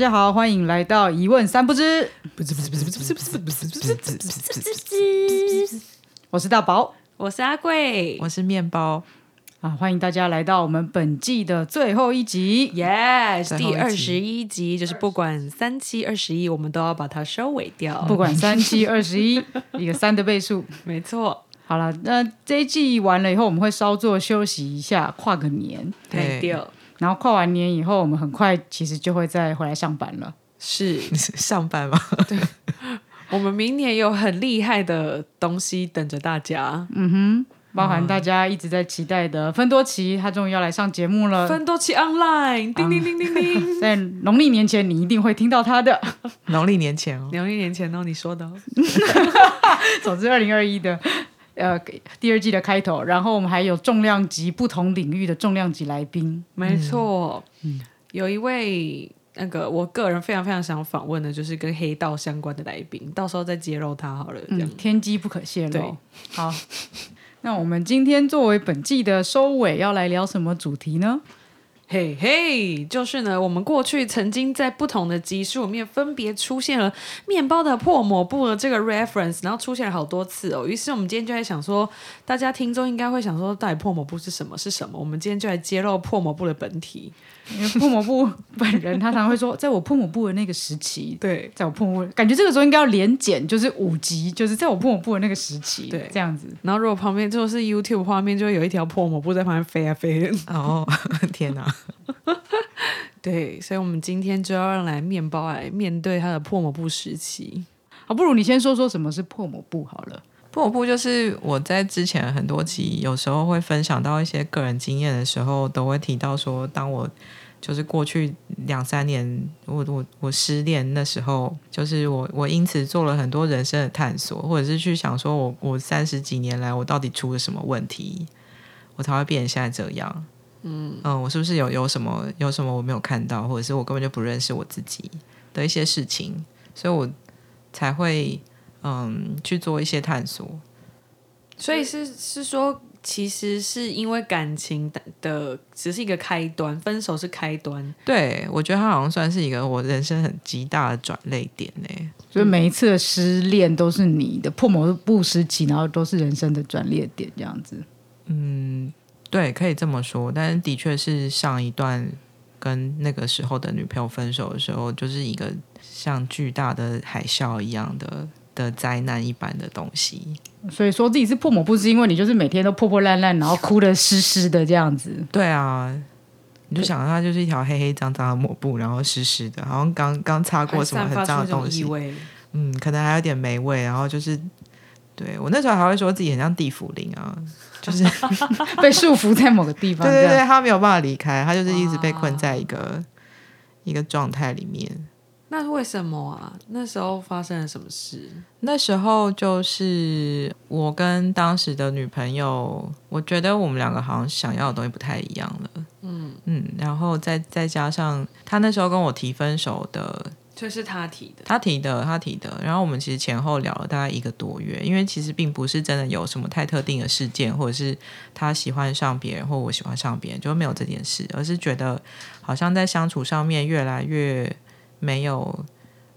家好，欢迎来到一问三不知，不是不是不是不是不是不是不是不是不是，我是大宝我是阿贵，我是面包，啊，欢迎大家来到我们本季的最后一集。yes 第二十一集，就是不管三七二十一，我们都要把它收尾掉。不管三七二十一，一个三的倍数。没错，好了，那这一季完了以后，我们会稍作休息一下，跨个年。对对，然后跨完年以后，我们很快其实就会再回来上班了。是你是 上班吗？我们明年有很厉害的东西等着大家。嗯哼包含大家一直在期待的芬多奇，他终于要来上节目了。芬多奇 online，叮叮叮叮叮。在农历年前，你一定会听到他的。农历年前哦，农历年前哦，你说的哦，总之，二零二一的呃第二季的开头，然后我们还有重量级不同领域的重量级来宾。没错。有一位那个我个人非常非常想访问的，就是跟黑道相关的来宾，到时候再揭露他好了。这样嗯，天机不可泄对露。好，那我们今天作为本季的收尾，要来聊什么主题呢？嘿嘿，就是呢，我们过去曾经在不同的集数里面分别出现了面包的破抹布的这个 reference，然后出现了好多次哦。于是我们今天就在想说，大家听众应该会想说，到底破抹布是什么？是什么？我们今天就来揭露破抹布的本体。因为破抹布本人他常会说，在我破抹布的那个时期，对，在我破抹布，感觉这个时候应该要连剪，就是五集，就是在我破抹布的那个时期，对这样子。然后如果旁边就是 YouTube 画面，就会有一条破抹布在旁边飞啊飞。哦，天哪！对，所以我们今天就要让来面包来面对他的破抹布时期。好，不如你先说说什么是破抹布好了。破抹布就是我在之前很多集有时候会分享到一些个人经验的时候，都会提到说，当我就是过去两三年，我我我失恋那时候，就是我我因此做了很多人生的探索，或者是去想说我我三十几年来我到底出了什么问题，我才会变成现在这样。嗯嗯，我是不是有有什么有什么我没有看到，或者是我根本就不认识我自己的一些事情，所以我才会嗯去做一些探索。所以是是说，其实是因为感情的的只是一个开端，分手是开端。对我觉得他好像算是一个我人生很极大的转泪点呢。所以每一次的失恋都是你的破抹布时期，然后都是人生的转捩点，这样子。嗯对，可以这么说，但是的确是上一段跟那个时候的女朋友分手的时候，就是一个像巨大的海啸一样的的灾难一般的东西。所以说自己是破抹布，是因为你就是每天都破破烂烂，然后哭的湿湿的这样子。对啊，你就想它就是一条黑黑脏脏的抹布，然后湿湿的，好像刚刚擦过什么很脏的东西，嗯，可能还有点霉味，然后就是。对我那时候还会说自己很像地府灵啊，就是 被束缚在某个地方。对对对，他没有办法离开，他就是一直被困在一个一个状态里面。那为什么啊？那时候发生了什么事？那时候就是我跟当时的女朋友，我觉得我们两个好像想要的东西不太一样了。嗯嗯，然后再再加上他那时候跟我提分手的，就是他提的。他提的，他提的，然后我们其实前后聊了大概一个多月，因为其实并不是真的有什么太特定的事件，或者是他喜欢上别人，或我喜欢上别人，就没有这件事，而是觉得好像在相处上面越来越没有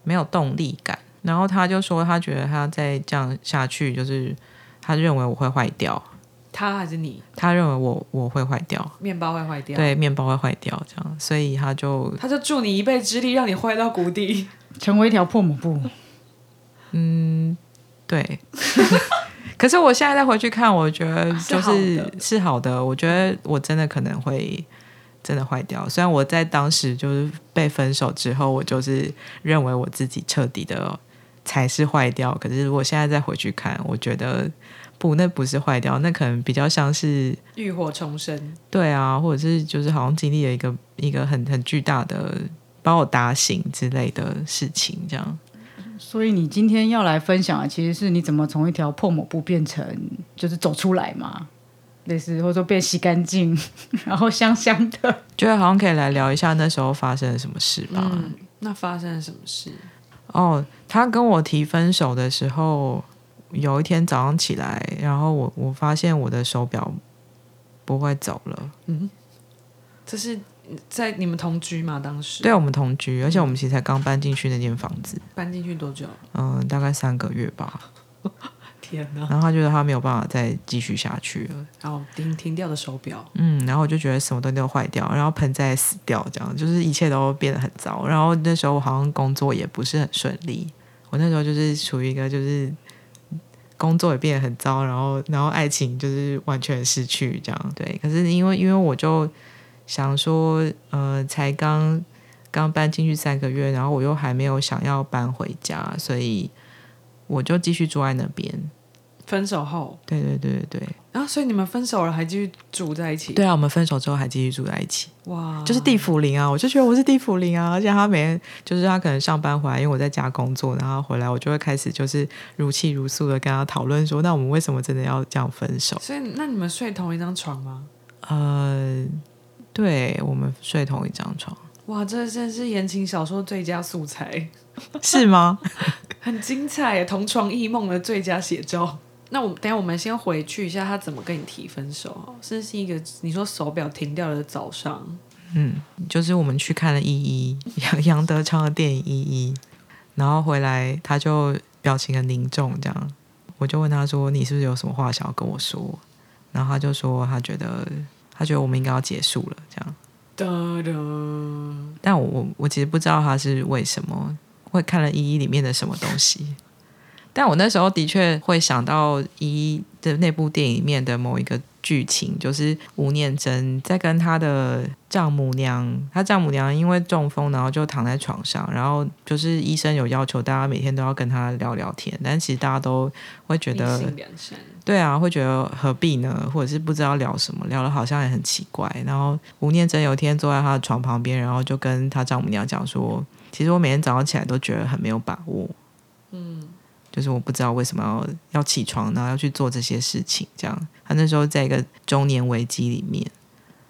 没有动力感。然后他就说，他觉得他再这样下去，就是他认为我会坏掉，他还是你？他认为我我会坏掉，面包会坏掉。，对，面包会坏掉，这样，所以他就他就助你一臂之力，让你坏到谷底。成为一条破抹布。嗯对，可是我现在再回去看，我觉得就是的是好的。我觉得我真的可能会真的坏掉。虽然我在当时就是被分手之后，我就是认为我自己彻底的才是坏掉。可是我现在再回去看，我觉得不，那不是坏掉，那可能比较像是浴火重生。对啊，或者是就是好像经历了一个一个很很巨大的把我打醒之类的事情，这样。所以你今天要来分享的，其实是你怎么从一条破抹布变成就是走出来嘛，类似或者说变洗干净，然后香香的。觉得好像可以来聊一下那时候发生了什么事吧。嗯，那发生了什么事？哦，他跟我提分手的时候，有一天早上起来，然后我我发现我的手表不会走了。嗯这是在你们同居吗？当时对，我们同居，而且我们其实才刚搬进去那间房子，搬进去多久？嗯、大概三个月吧。天哪！然后他觉得他没有办法再继续下去了，然后停停掉的手表，嗯，然后我就觉得什么东西都坏掉，然后盆栽死掉，这样就是一切都变得很糟。然后那时候我好像工作也不是很顺利，我那时候就是处于一个就是工作也变得很糟，然后然后爱情就是完全失去这样。对，可是因为因为我就想说，呃，才刚刚搬进去三个月，然后我又还没有想要搬回家，所以我就继续住在那边。分手后，对对对对对。然后所以你们分手了还继续住在一起？对啊，我们分手之后还继续住在一起，哇，就是地府灵啊！我就觉得我是地府灵啊，而且他每天就是他可能上班回来，因为我在家工作，然后回来我就会开始就是如泣如诉的跟他讨论说，那我们为什么真的要这样分手？所以那你们睡同一张床吗？呃，对我们睡同一张床，哇，这真是言情小说最佳素材，是吗？很精彩，同床异梦的最佳写照。那我等下我们先回去一下，他怎么跟你提分手？这是是一个你说手表停掉的早上，嗯，就是我们去看了《依依》杨杨德昌的电影《依依》，然后回来他就表情很凝重，这样我就问他说：“你是不是有什么话想要跟我说？”然后他就说他觉得他觉得我们应该要结束了，这样。但我我我其实不知道他是为什么会看了《依依》里面的什么东西，但我那时候的确会想到《一一》的那部电影里面的某一个剧情，就是吴念真在跟他的丈母娘，他丈母娘因为中风，然后就躺在床上，然后就是医生有要求大家每天都要跟他聊聊天，但其实大家都会觉得。对啊，会觉得何必呢？或者是不知道聊什么，聊的好像也很奇怪。然后吴念真有一天坐在他的床旁边，然后就跟他丈母娘讲说：“其实我每天早上起来都觉得很没有把握，嗯，就是我不知道为什么要要起床，然后要去做这些事情。”这样，他那时候在一个中年危机里面。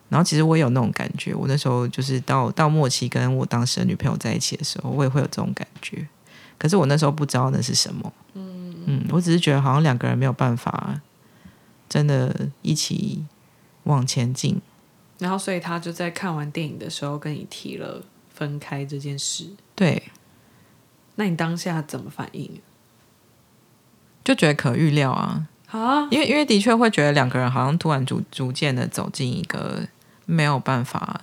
然后其实我也有那种感觉，我那时候就是到到末期跟我当时的女朋友在一起的时候，我也会有这种感觉。可是我那时候不知道那是什么。嗯，我只是觉得好像两个人没有办法真的一起往前进。然后所以他就在看完电影的时候跟你提了分开这件事。对，那你当下怎么反应？就觉得可预料啊，啊，因为因为的确会觉得两个人好像突然逐逐渐的走进一个没有办法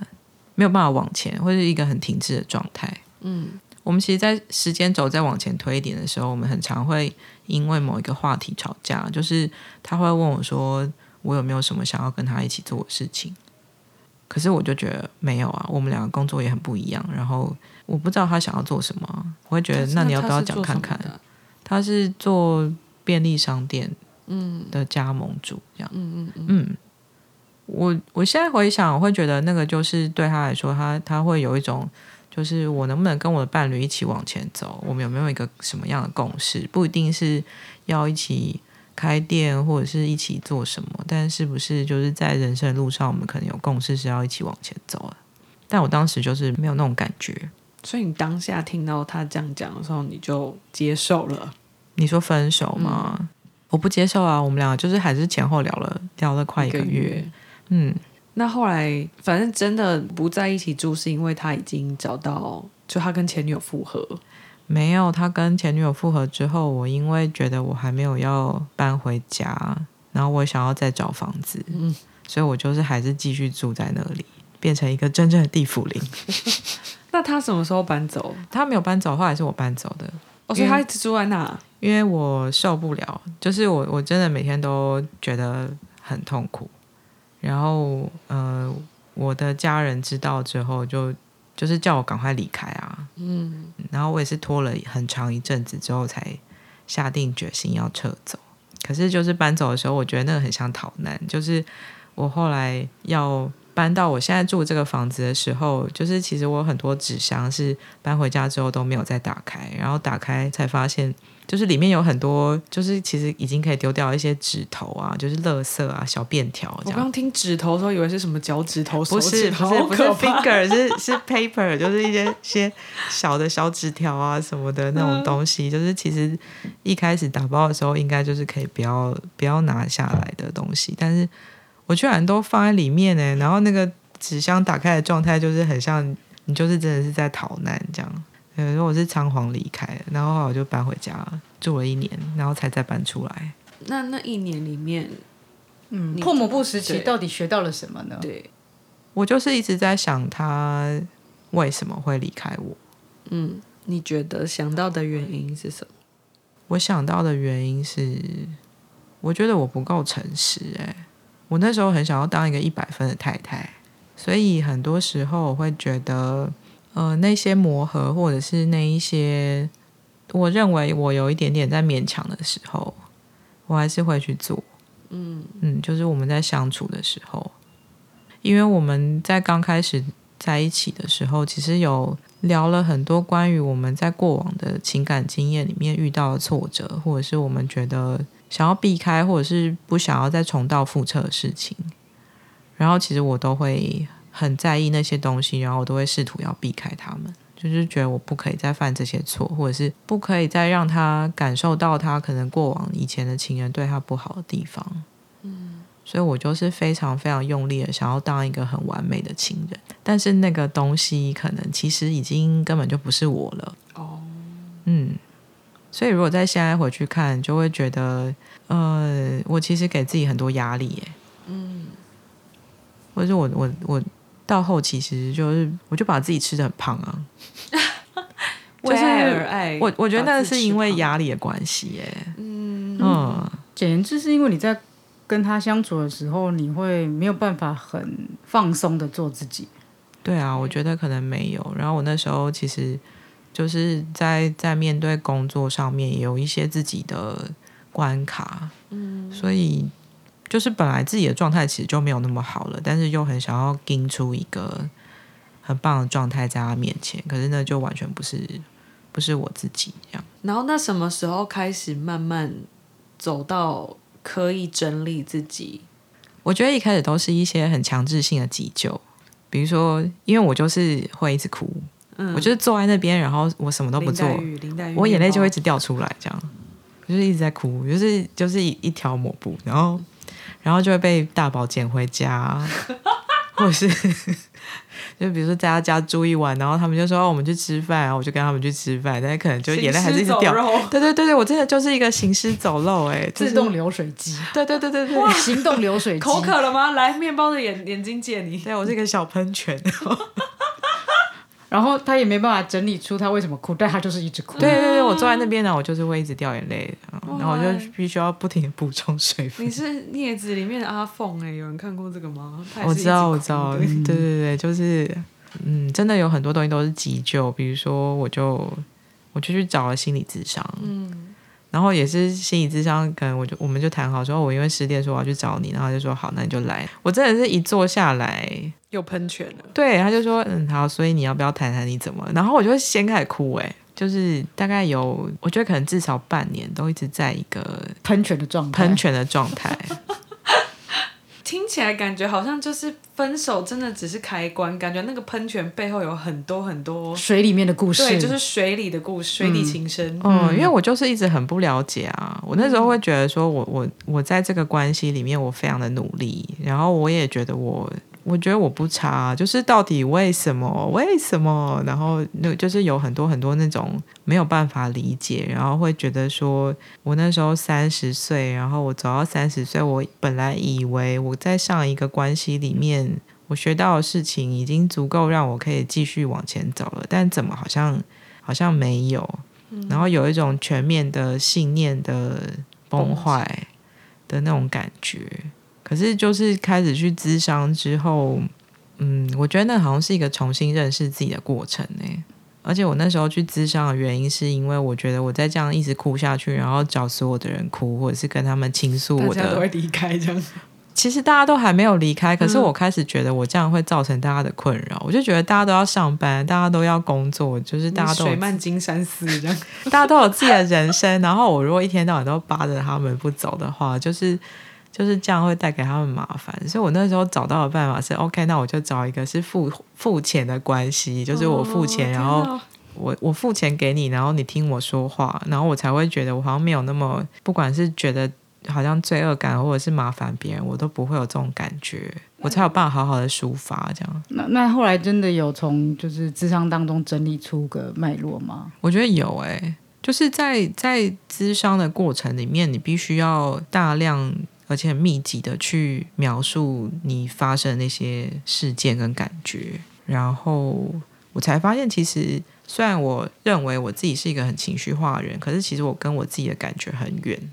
没有办法往前，或者一个很停滞的状态。嗯，我们其实，在时间轴再往前推一点的时候，我们很常会因为某一个话题吵架，就是他会问我说，我有没有什么想要跟他一起做的事情？可是我就觉得没有啊，我们两个工作也很不一样，然后我不知道他想要做什么啊，我会觉得那你要不要讲看看？他是做便利商店嗯的加盟主，这样。嗯嗯嗯，嗯，我我现在回想，我会觉得那个就是对他来说，他他会有一种，就是我能不能跟我的伴侣一起往前走？我们有没有一个什么样的共识？不一定是要一起开店或者是一起做什么，但是不是就是在人生的路上，我们可能有共识是要一起往前走的。但我当时就是没有那种感觉。所以你当下听到他这样讲的时候，你就接受了。你说分手吗？我不接受啊！我们两个就是还是前后聊了聊了快一个月。嗯，那后来，反正真的不在一起住，是因为他已经找到，就他跟前女友复合。没有，他跟前女友复合之后，我因为觉得我还没有要搬回家，然后我想要再找房子，嗯 所以我就是还是继续住在那里，变成一个真正的地府灵。那他什么时候搬走？他没有搬走，后来是我搬走的，哦，所以他一直住在那。因为我受不了，就是我我真的每天都觉得很痛苦，然后呃，我的家人知道之后就就是叫我赶快离开啊，嗯，然后我也是拖了很长一阵子之后才下定决心要撤走。可是就是搬走的时候，我觉得那个很像逃难。就是我后来要搬到我现在住这个房子的时候，就是其实我有很多纸箱是搬回家之后都没有再打开，然后打开才发现。就是里面有很多，就是其实已经可以丢掉一些纸头啊，就是垃圾啊、小便条。我刚听指头的时候，以为是什么脚趾头、手不是不是不是 finger 是是 paper，就是一些些小的小纸条啊什么的那种东西，就是其实一开始打包的时候应该就是可以不要不要拿下来的东西，但是我居然都放在里面呢，然后那个纸箱打开的状态就是很像你就是真的是在逃难这样。呃，如果是仓皇离开的，然后后我就搬回家住了一年，然后才再搬出来。那那一年里面，嗯，你破抹布时期到底学到了什么呢？对，我就是一直在想他为什么会离开我。嗯，你觉得想到的原因是什么？我想到的原因是，我觉得我不够诚实、欸。我那时候很想要当一个一百分的太太，所以很多时候我会觉得，呃，那些磨合或者是那一些，我认为我有一点点在勉强的时候，我还是会去做。嗯嗯，就是我们在相处的时候，因为我们在刚开始在一起的时候，其实有聊了很多关于我们在过往的情感经验里面遇到的挫折，或者是我们觉得想要避开，或者是不想要再重蹈覆辙的事情。然后其实我都会很在意那些东西，然后我都会试图要避开他们，就是觉得我不可以再犯这些错，或者是不可以再让他感受到他可能过往以前的情人对他不好的地方。嗯，所以我就是非常非常用力的想要当一个很完美的情人，但是那个东西可能其实已经根本就不是我了。哦，嗯，所以如果在现在回去看，就会觉得，呃，我其实给自己很多压力耶。嗯，或者我我我到后期其实就是，我就把自己吃的很胖啊。为爱而爱，我我觉得那是因为，压力的关系耶。嗯，嗯，简言之，是因为你在跟他相处的时候，你会没有办法很放松的做自己。对啊，我觉得可能没有。然后我那时候其实就是在在面对工作上面也有一些自己的关卡，嗯，所以就是本来自己的状态其实就没有那么好了，但是又很想要盯出一个很棒的状态在他面前，可是那就完全不是不是我自己这样。然后那什么时候开始慢慢走到可以整理自己？我觉得一开始都是一些很强制性的急救，比如说，因为我就是会一直哭，嗯我就是坐在那边，然后我什么都不做我眼泪就会一直掉出来，这样就是一直在哭，就是就是一一条抹布，然后然后就会被大宝捡回家，或者是 就比如说在他家住一晚，然后他们就说、哦、我们去吃饭，然后我就跟他们去吃饭，但是可能就眼泪还是一直掉。对对对对，我真的就是一个行尸走肉哎、就是自动流水机，对对对对对，行动流水机，口渴了吗？来，面包的眼眼睛借你。对我是一个小喷泉。然后他也没办法整理出他为什么哭，但他就是一直哭。对对对，我坐在那边呢，我就是会一直掉眼泪，然后我就必须要不停的补充水分你。是镊子里面的阿凤哎、有人看过这个吗？我知道，我知道，对对对对，就是，嗯，真的有很多东西都是急救，比如说，我就我就去找了心理咨商，嗯，然后也是心理智商，可能我就我们就谈好说，我因为失恋说我要去找你，然后就说好，那你就来。我真的是一坐下来，又喷泉了。对，他就说嗯好，所以你要不要谈谈你怎么？然后我就先开始哭、欸，就是大概有，我觉得可能至少半年都一直在一个喷泉的状态，喷泉的状态。听起来感觉好像就是分手，真的只是开关，感觉那个喷泉背后有很多很多，水里面的故事，对，就是水里的故事，水底情深。嗯，因为我就是一直很不了解啊。我那时候会觉得说我我我在这个关系里面我非常的努力，然后我也觉得我我觉得我不差，就是到底为什么为什么？然后那就是有很多很多那种没有办法理解，然后会觉得说我那时候三十岁，然后我走到三十岁，我本来以为我在上一个关系里面。我学到的事情已经足够让我可以继续往前走了，但怎么好像好像没有？然后有一种全面的信念的崩坏的那种感觉。可是就是开始去咨商之后，嗯，我觉得那好像是一个重新认识自己的过程呢。而且我那时候去咨商的原因，是因为我觉得我再这样一直哭下去，然后找所有的人哭，或者是跟他们倾诉我的离开这样。其实大家都还没有离开，可是我开始觉得我这样会造成大家的困扰。我就觉得大家都要上班，大家都要工作，就是大家都有水漫金山寺这样。大家都有自己的人生。然后我如果一天到晚都扒着他们不走的话，就是就是这样会带给他们麻烦。所以我那时候找到的办法是，OK，那我就找一个是付付钱的关系，就是我付钱，哦然后我我付钱给你，然后你听我说话，然后我才会觉得我好像没有那么，不管是觉得好像罪恶感或者是麻烦别人，我都不会有这种感觉。我才有办法好好的抒发。这样，那那后来真的有从就是智商当中整理出个脉络吗？我觉得有诶、就是在在咨商的过程里面，你必须要大量而且很密集的去描述你发生的那些事件跟感觉，然后我才发现，其实虽然我认为我自己是一个很情绪化的人，可是其实我跟我自己的感觉很远。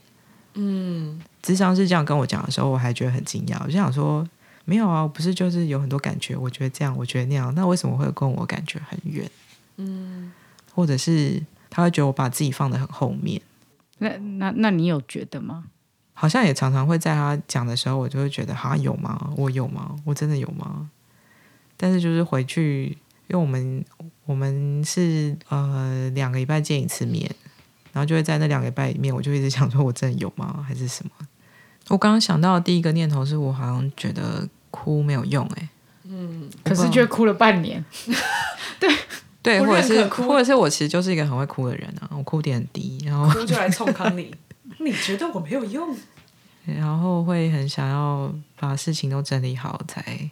嗯，智商是这样跟我讲的时候，我还觉得很惊讶，我就想说。没有啊，我不是就是有很多感觉，我觉得这样，我觉得那样，那为什么会跟我感觉很远？嗯，或者是他会觉得我把自己放得很后面，那那那你有觉得吗？好像也常常会在他讲的时候，我就会觉得，哈，有吗？我有吗？我真的有吗？但是就是回去，因为我们我们是呃两个礼拜见一次面，然后就会在那两个礼拜里面，我就一直想说，我真的有吗？还是什么？我刚刚想到的第一个念头是我好像觉得哭没有用、欸，可是却哭了半年，对，对或者是哭或者是我其实就是一个很会哭的人啊，我哭点很低，然后哭就来冲康你，你觉得我没有用？然后会很想要把事情都整理好才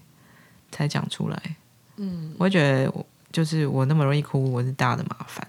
才讲出来。嗯，我觉得我就是我那么容易哭，我是大的麻烦，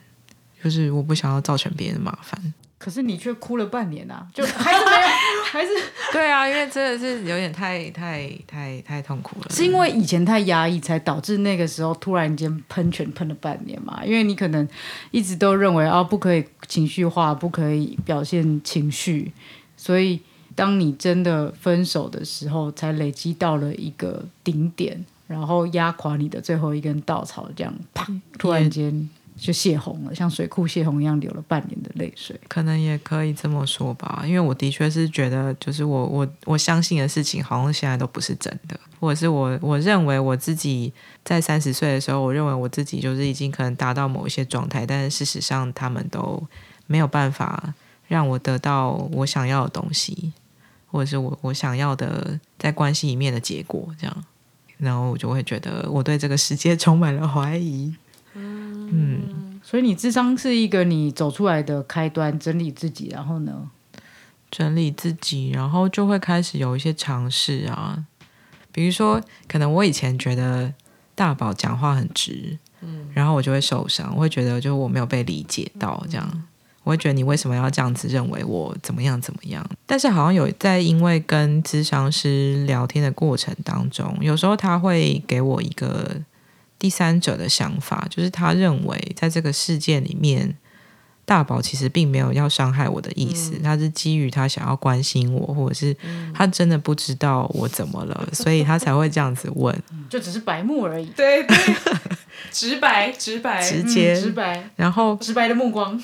就是我不想要造成别人的麻烦。可是你却哭了半年啊，就还是没有，还是对啊，因为真的是有点太太太太痛苦了。是因为以前太压抑，才导致那个时候突然间喷泉喷了半年嘛？因为你可能一直都认为啊，不可以情绪化，不可以表现情绪，所以当你真的分手的时候，才累积到了一个顶点，然后压垮你的最后一根稻草，这样啪，突然间就泄洪了，像水库泄洪一样，流了半年的泪水。可能也可以这么说吧，因为我的确是觉得，就是我我我相信的事情，好像现在都不是真的，或者是我我认为我自己在三十岁的时候，我认为我自己就是已经可能达到某一些状态，但是事实上他们都没有办法让我得到我想要的东西，或者是我我想要的在关系里面的结果，这样，然后我就会觉得我对这个世界充满了怀疑。嗯，所以你智商是一个你走出来的开端，整理自己，然后呢？整理自己，然后就会开始有一些尝试啊，比如说，可能我以前觉得大宝讲话很直，嗯，然后我就会受伤，我会觉得就我没有被理解到，这样，我会觉得你为什么要这样子认为我怎么样怎么样？但是好像有在因为跟咨商师聊天的过程当中，有时候他会给我一个第三者的想法，就是他认为在这个事件里面。大宝其实并没有要伤害我的意思，他是基于他想要关心我，或者是他真的不知道我怎么了，所以他才会这样子问，就只是白目而已，对对，直 白直白，直接。嗯直白，然后直白的目光。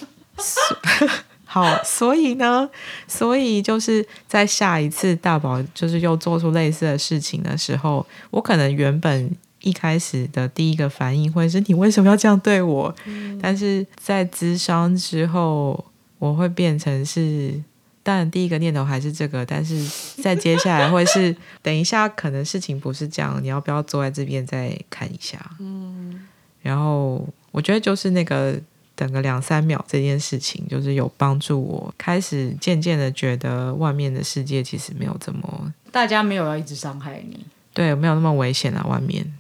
好，所以呢，所以就是在下一次大宝就是又做出类似的事情的时候，我可能原本一开始的第一个反应会是你为什么要这样对我？但是在咨商之后，我会变成是，当然第一个念头还是这个，但是在接下来会是，等一下可能事情不是这样，你要不要坐在这边再看一下？嗯，然后我觉得就是那个等个两三秒这件事情，就是有帮助我开始渐渐的觉得外面的世界其实没有这么大家没有要一直伤害你，对，没有那么危险啊，外面。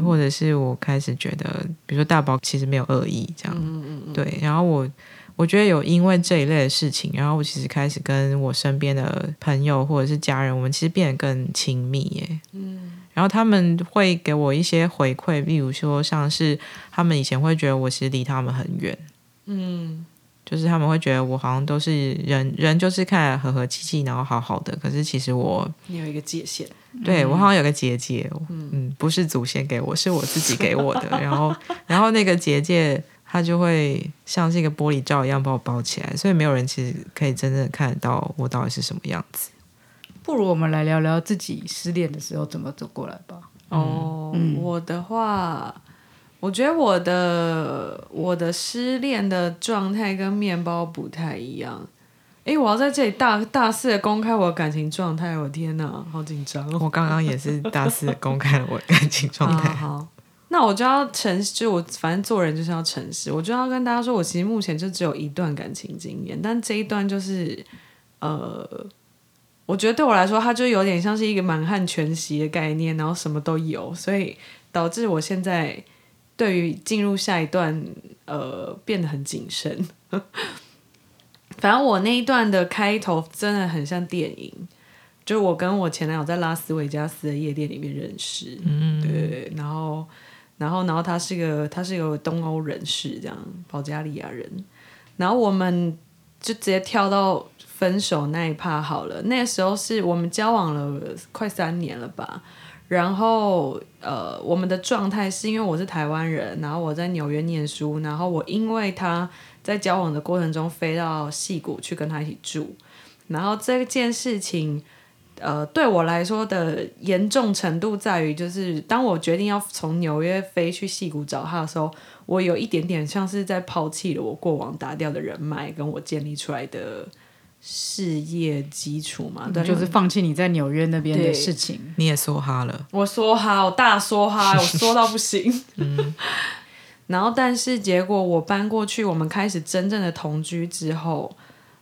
或者是我开始觉得，比如说大宝其实没有恶意，这样，嗯嗯对。然后我我觉得有因为这一类的事情，然后我其实开始跟我身边的朋友或者是家人，我们其实变得更亲密耶。嗯。然后他们会给我一些回馈，例如说像是他们以前会觉得我其实离他们很远，嗯，就是他们会觉得我好像都是人人就是看起来和和气气，然后好好的，可是其实我你有一个界限，对我好像有个结界，嗯不是祖先给我，是我自己给我的。然后，然后那个结界它就会像是一个玻璃罩一样把我包起来，所以没有人其实可以真正看得到我到底是什么样子。不如我们来聊聊自己失恋的时候怎么走过来吧。哦，嗯我的话，我觉得我的我的失恋的状态跟面包不太一样。诶，我要在这里大大肆的公开我的感情状态，我天哪，好紧张哦！我刚刚也是大肆的公开了我的感情 状态。好好，那我就要诚实，就我反正做人就是要诚实，我就要跟大家说，我其实目前就只有一段感情经验，但这一段就是呃，我觉得对我来说，它就有点像是一个满汉全席的概念，然后什么都有，所以导致我现在对于进入下一段呃变得很谨慎。反正我那一段的开头真的很像电影，就是我跟我前男友在拉斯维加斯的夜店里面认识，嗯，对，然后，然后，然后他是个他是一个东欧人士，这样保加利亚人，然后我们就直接跳到分手那一趴好了。那时候是我们交往了快三年了吧，然后呃，我们的状态是因为我是台湾人，然后我在纽约念书，然后我因为他。在交往的过程中飞到戏谷去跟他一起住，然后这件事情，呃，对我来说的严重程度在于，就是当我决定要从纽约飞去戏谷找他的时候，我有一点点像是在抛弃了我过往打掉的人脉，跟我建立出来的事业基础嘛，对，就是放弃你在纽约那边的事情，你也说哈了，我说哈，我大说哈，我说到不行，嗯。然后，但是结果我搬过去，我们开始真正的同居之后，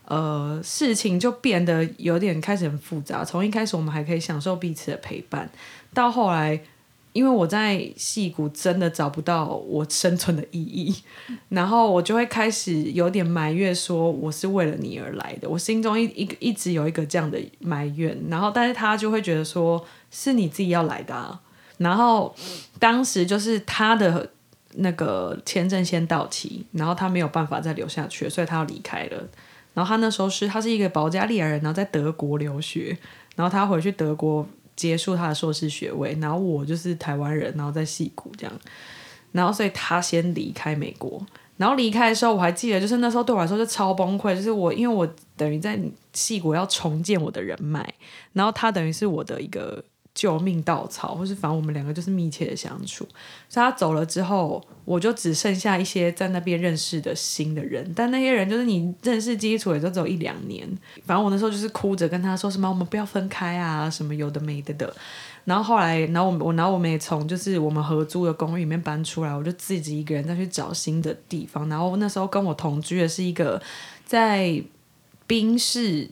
呃，事情就变得有点开始很复杂。从一开始我们还可以享受彼此的陪伴，到后来，因为我在戏谷真的找不到我生存的意义，然后我就会开始有点埋怨，说我是为了你而来的。我心中一一个一直有一个这样的埋怨，然后但是他就会觉得说是你自己要来的，啊，然后当时就是他的。那个签证先到期，然后他没有办法再留下去，所以他要离开了。然后他那时候是他是一个保加利亚人，然后在德国留学，然后他回去德国结束他的硕士学位。然后我就是台湾人，然后在戏谷这样。然后所以他先离开美国，然后离开的时候我还记得，就是那时候对我来说就超崩溃，就是我因为我等于在戏谷要重建我的人脉，然后他等于是我的一个。救命稻草，或是反正我们两个就是密切的相处。所以他走了之后，我就只剩下一些在那边认识的新的人，但那些人就是你认识基础也就只有一两年。反正我那时候就是哭着跟他说什么“我们不要分开啊”什么有的没的的。然后后来，然后我我然后我们也从就是我们合租的公寓里面搬出来，我就自己一个人再去找新的地方。然后那时候跟我同居的是一个在冰室。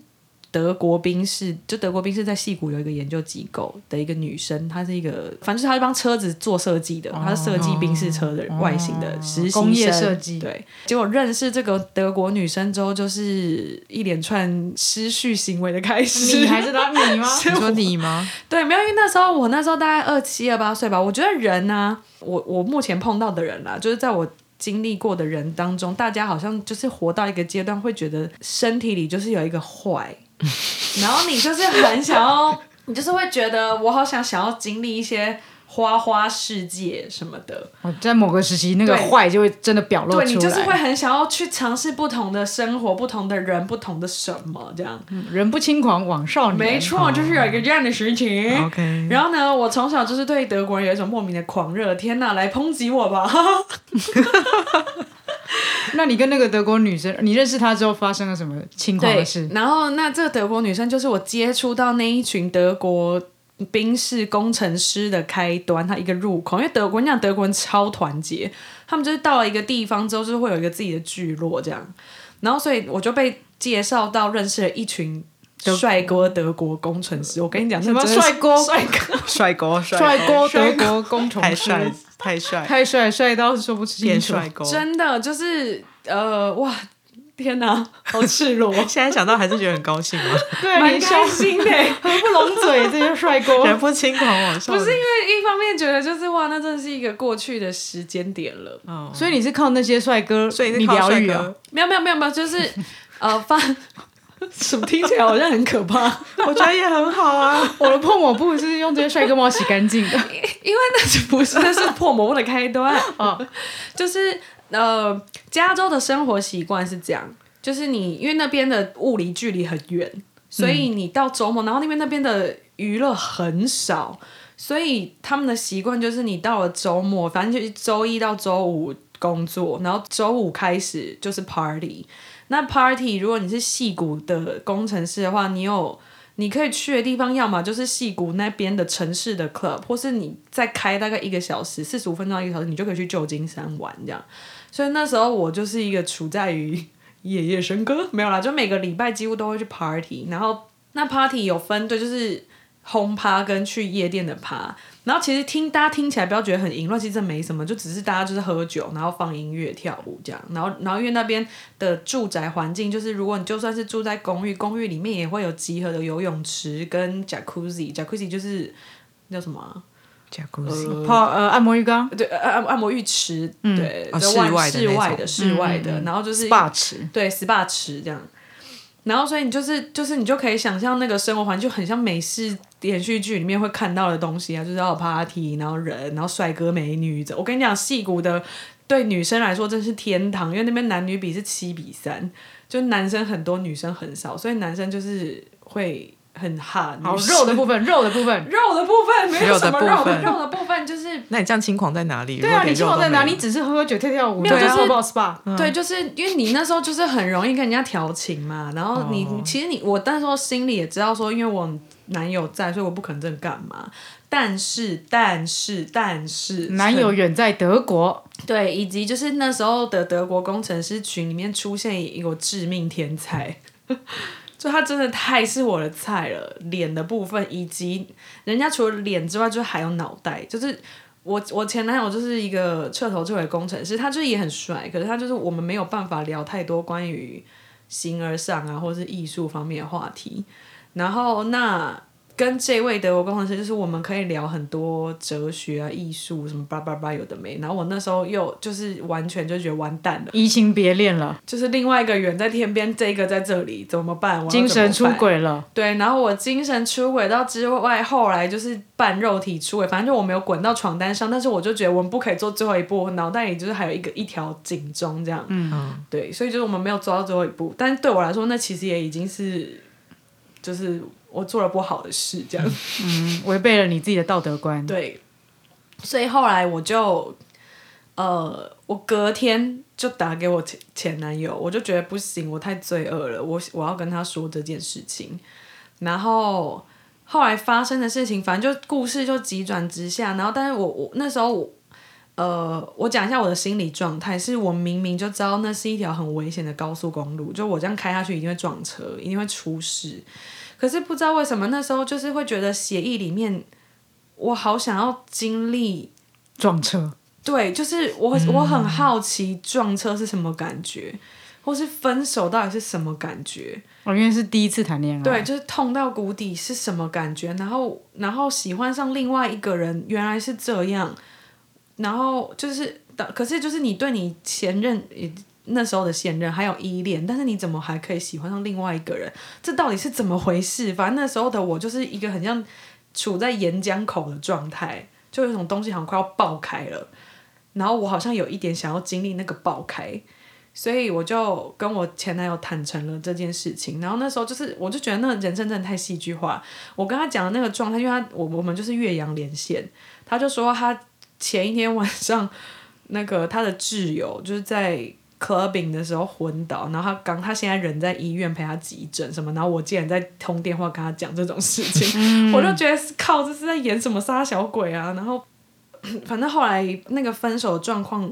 德国兵士，就德国兵士在戏谷有一个研究机构的一个女生，她是一个，反正是她是帮车子做设计的，她是设计兵士车的外形的实习工业设计。对，结果认识这个德国女生之后，就是一连串失序行为的开始。你还是他你吗？你说你吗？对，没有，因为那时候我那时候大概二七二八岁吧。我觉得人呢，我我目前碰到的人啦，就是在我经历过的人当中，大家好像就是活到一个阶段，会觉得身体里就是有一个坏。然后你就是很想要，你就是会觉得我好想想要经历一些花花世界什么的。在某个时期，那个坏就会真的表露出来。对你就是会很想要去尝试不同的生活、不同的人、不同的什么这样。人不轻狂枉少年。没错，就是有一个这样的事情。OK。然后呢，我从小就是对德国人有一种莫名的狂热。天哪，来抨击我吧！那你跟那个德国女生，你认识她之后发生了什么情况的事？然后，那这个德国女生就是我接触到那一群德国兵士工程师的开端，她一个入口。因为德国，你想德国人超团结，他们就是到了一个地方之后，就是会有一个自己的聚落这样。然后，所以我就被介绍到认识了一群帅哥德国工程师。我跟你讲，什么帅哥？帅哥？帅哥？帅哥？德国工程师？太帅，太帅太，帅帅到说不清楚。真的就是呃，哇，天哪，好赤裸！现在想到还是觉得很高兴啊，对，蛮开心的，合不拢嘴这些帅哥，人不轻狂往上。不是因为一方面觉得就是哇，那真的是一个过去的时间点了。哦，所以你是靠那些帅哥，所以你疗愈啊？没有没有没有没有，就是呃放。怎么听起来好像很可怕？我觉得也很好啊。我的破抹布是用这些帅哥猫洗干净的，因为那不是那是破抹布的开端啊。就是呃，加州的生活习惯是这样，就是你因为那边的物理距离很远，所以你到周末，然后那边那边的娱乐很少，所以他们的习惯就是你到了周末，反正就是周一到周五工作，然后周五开始就是 party。那 party，如果你是戏谷的工程师的话，你有你可以去的地方，要么就是戏谷那边的城市的 club，或是你再开大概一个小时，四十五分钟一个小时，你就可以去旧金山玩这样。所以那时候我就是一个处在于夜夜笙歌没有啦，就每个礼拜几乎都会去 party，然后那 party 有分对，就是轰趴跟去夜店的趴。然后其实听大家听起来不要觉得很淫乱，其实这没什么，就只是大家就是喝酒，然后放音乐跳舞这样。然后然后因为那边的住宅环境，就是如果你就算是住在公寓，公寓里面也会有集合的游泳池跟 jacuzzi，jacuzzi 就是叫什么啊、jacuzzi，泡呃按摩浴缸、对，呃按按摩浴池，对，哦室外的室外的室外的，然后就是 SPA 池，对 SPA 池这样。然后，所以你就是就是你就可以想象那个生活环境很像美式连续剧里面会看到的东西啊，就是要有 party，然后人，然后帅哥美女。我跟你讲，戏骨的对女生来说真是天堂，因为那边男女比是七比三，就男生很多，女生很少，所以男生就是会很哈。好 肉的部分，肉的部分。肉的部分没有什么肉肉的部分肉的部分就是 那你这样轻狂在哪里？对啊，你如果连肉都清爽在哪？没有你只是喝喝酒、跳跳舞，没有就是泡泡 SPA。对，就是因为你那时候就是很容易跟人家调情嘛，然后你、哦其实你我那时候心里也知道说，因为我男友在，所以我不可能真的干嘛。但是，但是，但是，男友远在德国，对，以及就是那时候的德国工程师群里面出现一个致命天才，就他真的太是我的菜了，脸的部分以及人家除了脸之外，就还有脑袋，就是。我我前男友就是一个彻头彻尾工程师，他就是也很帅，可是他就是我们没有办法聊太多关于形而上啊，或者是艺术方面的话题。然后那跟这位德国工程师，就是我们可以聊很多哲学啊、艺术什么叭叭叭有的没。然后我那时候又就是完全就觉得完蛋了，移情别恋了，就是另外一个远在天边，这个在这里怎么办？精神出。轨了。对，然后我精神出轨到之外，后来就是半肉体出轨，反正就我没有滚到床单上，但是我就觉得我们不可以做最后一步，我脑袋里就是还有一个一条警钟这样。嗯，对，所以就是我们没有做到最后一步，但是对我来说，那其实也已经是，就是我做了不好的事这样。嗯，违背了你自己的道德观。对，所以后来我就，呃，我隔天就打给我前前男友，我就觉得不行，我太罪恶了，我我要跟他说这件事情。然后后来发生的事情，反正就故事就急转直下。然后，但是我我那时候我。呃，我讲一下我的心理状态，是我明明就知道那是一条很危险的高速公路，就我这样开下去一定会撞车，一定会出事。可是不知道为什么那时候就是会觉得协议里面，我好想要经历撞车，对，就是我我很好奇撞车是什么感觉，或是分手到底是什么感觉？我因为是第一次谈恋爱，对，就是痛到谷底是什么感觉？然后然后喜欢上另外一个人，原来是这样，然后就是，可是就是你对你前任也那时候的现任还有依恋，但是你怎么还可以喜欢上另外一个人？这到底是怎么回事？反正那时候的我就是一个很像处在岩浆口的状态，就有一种东西好像快要爆开了，然后我好像有一点想要经历那个爆开。所以我就跟我前男友坦诚了这件事情，然后那时候就是，我就觉得那个人生真的太戏剧化。我跟他讲的那个状态，因为他我我们就是岳阳连线，他就说他前一天晚上那个他的挚友就是在 clubbing 的时候昏倒，然后他刚他现在人在医院陪他急诊什么，然后我竟然在通电话跟他讲这种事情，我就觉得靠，这是在演什么杀小鬼啊！然后 反正后来那个分手状况。